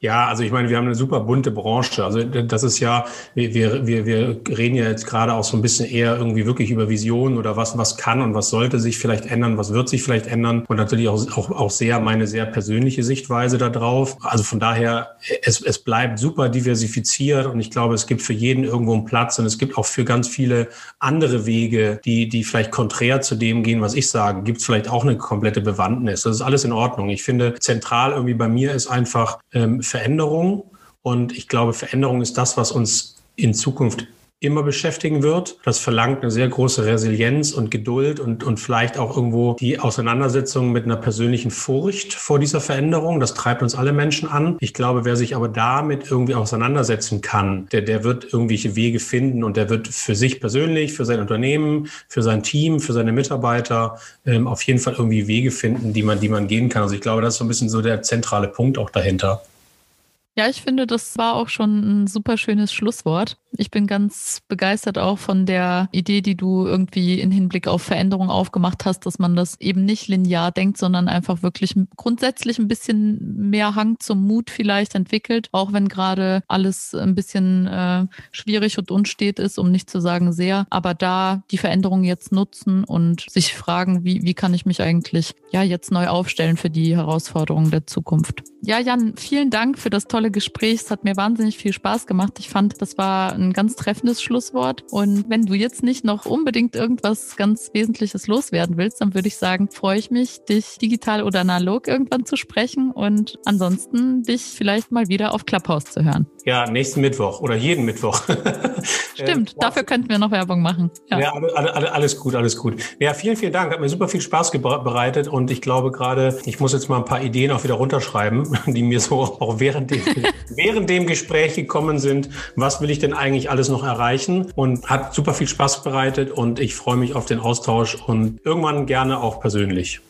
Ja, also ich meine, wir haben eine super bunte Branche. Also das ist ja, wir, wir, wir reden ja jetzt gerade auch so ein bisschen eher irgendwie wirklich über Visionen oder was, was kann und was sollte sich vielleicht ändern, was wird sich vielleicht ändern und natürlich auch, auch, auch sehr meine sehr persönliche Sichtweise darauf. Also von daher, es, es bleibt super diversifiziert und ich glaube, es gibt für jeden irgendwo einen Platz und es gibt auch für ganz viele andere Wege, die, die vielleicht konträr zu dem gehen, was ich sage, gibt es vielleicht auch eine komplette Bewandtnis. Das ist alles in Ordnung. Ich finde, zentral irgendwie bei mir ist einfach, äh, Veränderung. Und ich glaube, Veränderung ist das, was uns in Zukunft immer beschäftigen wird. Das verlangt eine sehr große Resilienz und Geduld und, und vielleicht auch irgendwo die Auseinandersetzung mit einer persönlichen Furcht vor dieser Veränderung. Das treibt uns alle Menschen an. Ich glaube, wer sich aber damit irgendwie auseinandersetzen kann, der, der wird irgendwelche Wege finden und der wird für sich persönlich, für sein Unternehmen, für sein Team, für seine Mitarbeiter ähm, auf jeden Fall irgendwie Wege finden, die man, die man gehen kann. Also ich glaube, das ist so ein bisschen so der zentrale Punkt auch dahinter. Ja, ich finde, das war auch schon ein super schönes Schlusswort. Ich bin ganz begeistert auch von der Idee, die du irgendwie in Hinblick auf Veränderung aufgemacht hast, dass man das eben nicht linear denkt, sondern einfach wirklich grundsätzlich ein bisschen mehr Hang zum Mut vielleicht entwickelt, auch wenn gerade alles ein bisschen äh, schwierig und unstet ist, um nicht zu sagen sehr. Aber da die Veränderung jetzt nutzen und sich fragen, wie, wie kann ich mich eigentlich ja jetzt neu aufstellen für die Herausforderungen der Zukunft. Ja, Jan, vielen Dank für das tolle Gespräch. Es hat mir wahnsinnig viel Spaß gemacht. Ich fand, das war ein ganz treffendes Schlusswort. Und wenn du jetzt nicht noch unbedingt irgendwas ganz Wesentliches loswerden willst, dann würde ich sagen, freue ich mich, dich digital oder analog irgendwann zu sprechen und ansonsten dich vielleicht mal wieder auf Clubhouse zu hören. Ja, nächsten Mittwoch oder jeden Mittwoch. <laughs> Stimmt, äh, dafür könnten wir noch Werbung machen. Ja, ja alles gut, alles gut. Ja, vielen, vielen Dank. Hat mir super viel Spaß bereitet und ich glaube gerade, ich muss jetzt mal ein paar Ideen auch wieder runterschreiben, <laughs> die mir so auch während dem, <laughs> während dem Gespräch gekommen sind. Was will ich denn eigentlich alles noch erreichen? Und hat super viel Spaß bereitet und ich freue mich auf den Austausch und irgendwann gerne auch persönlich.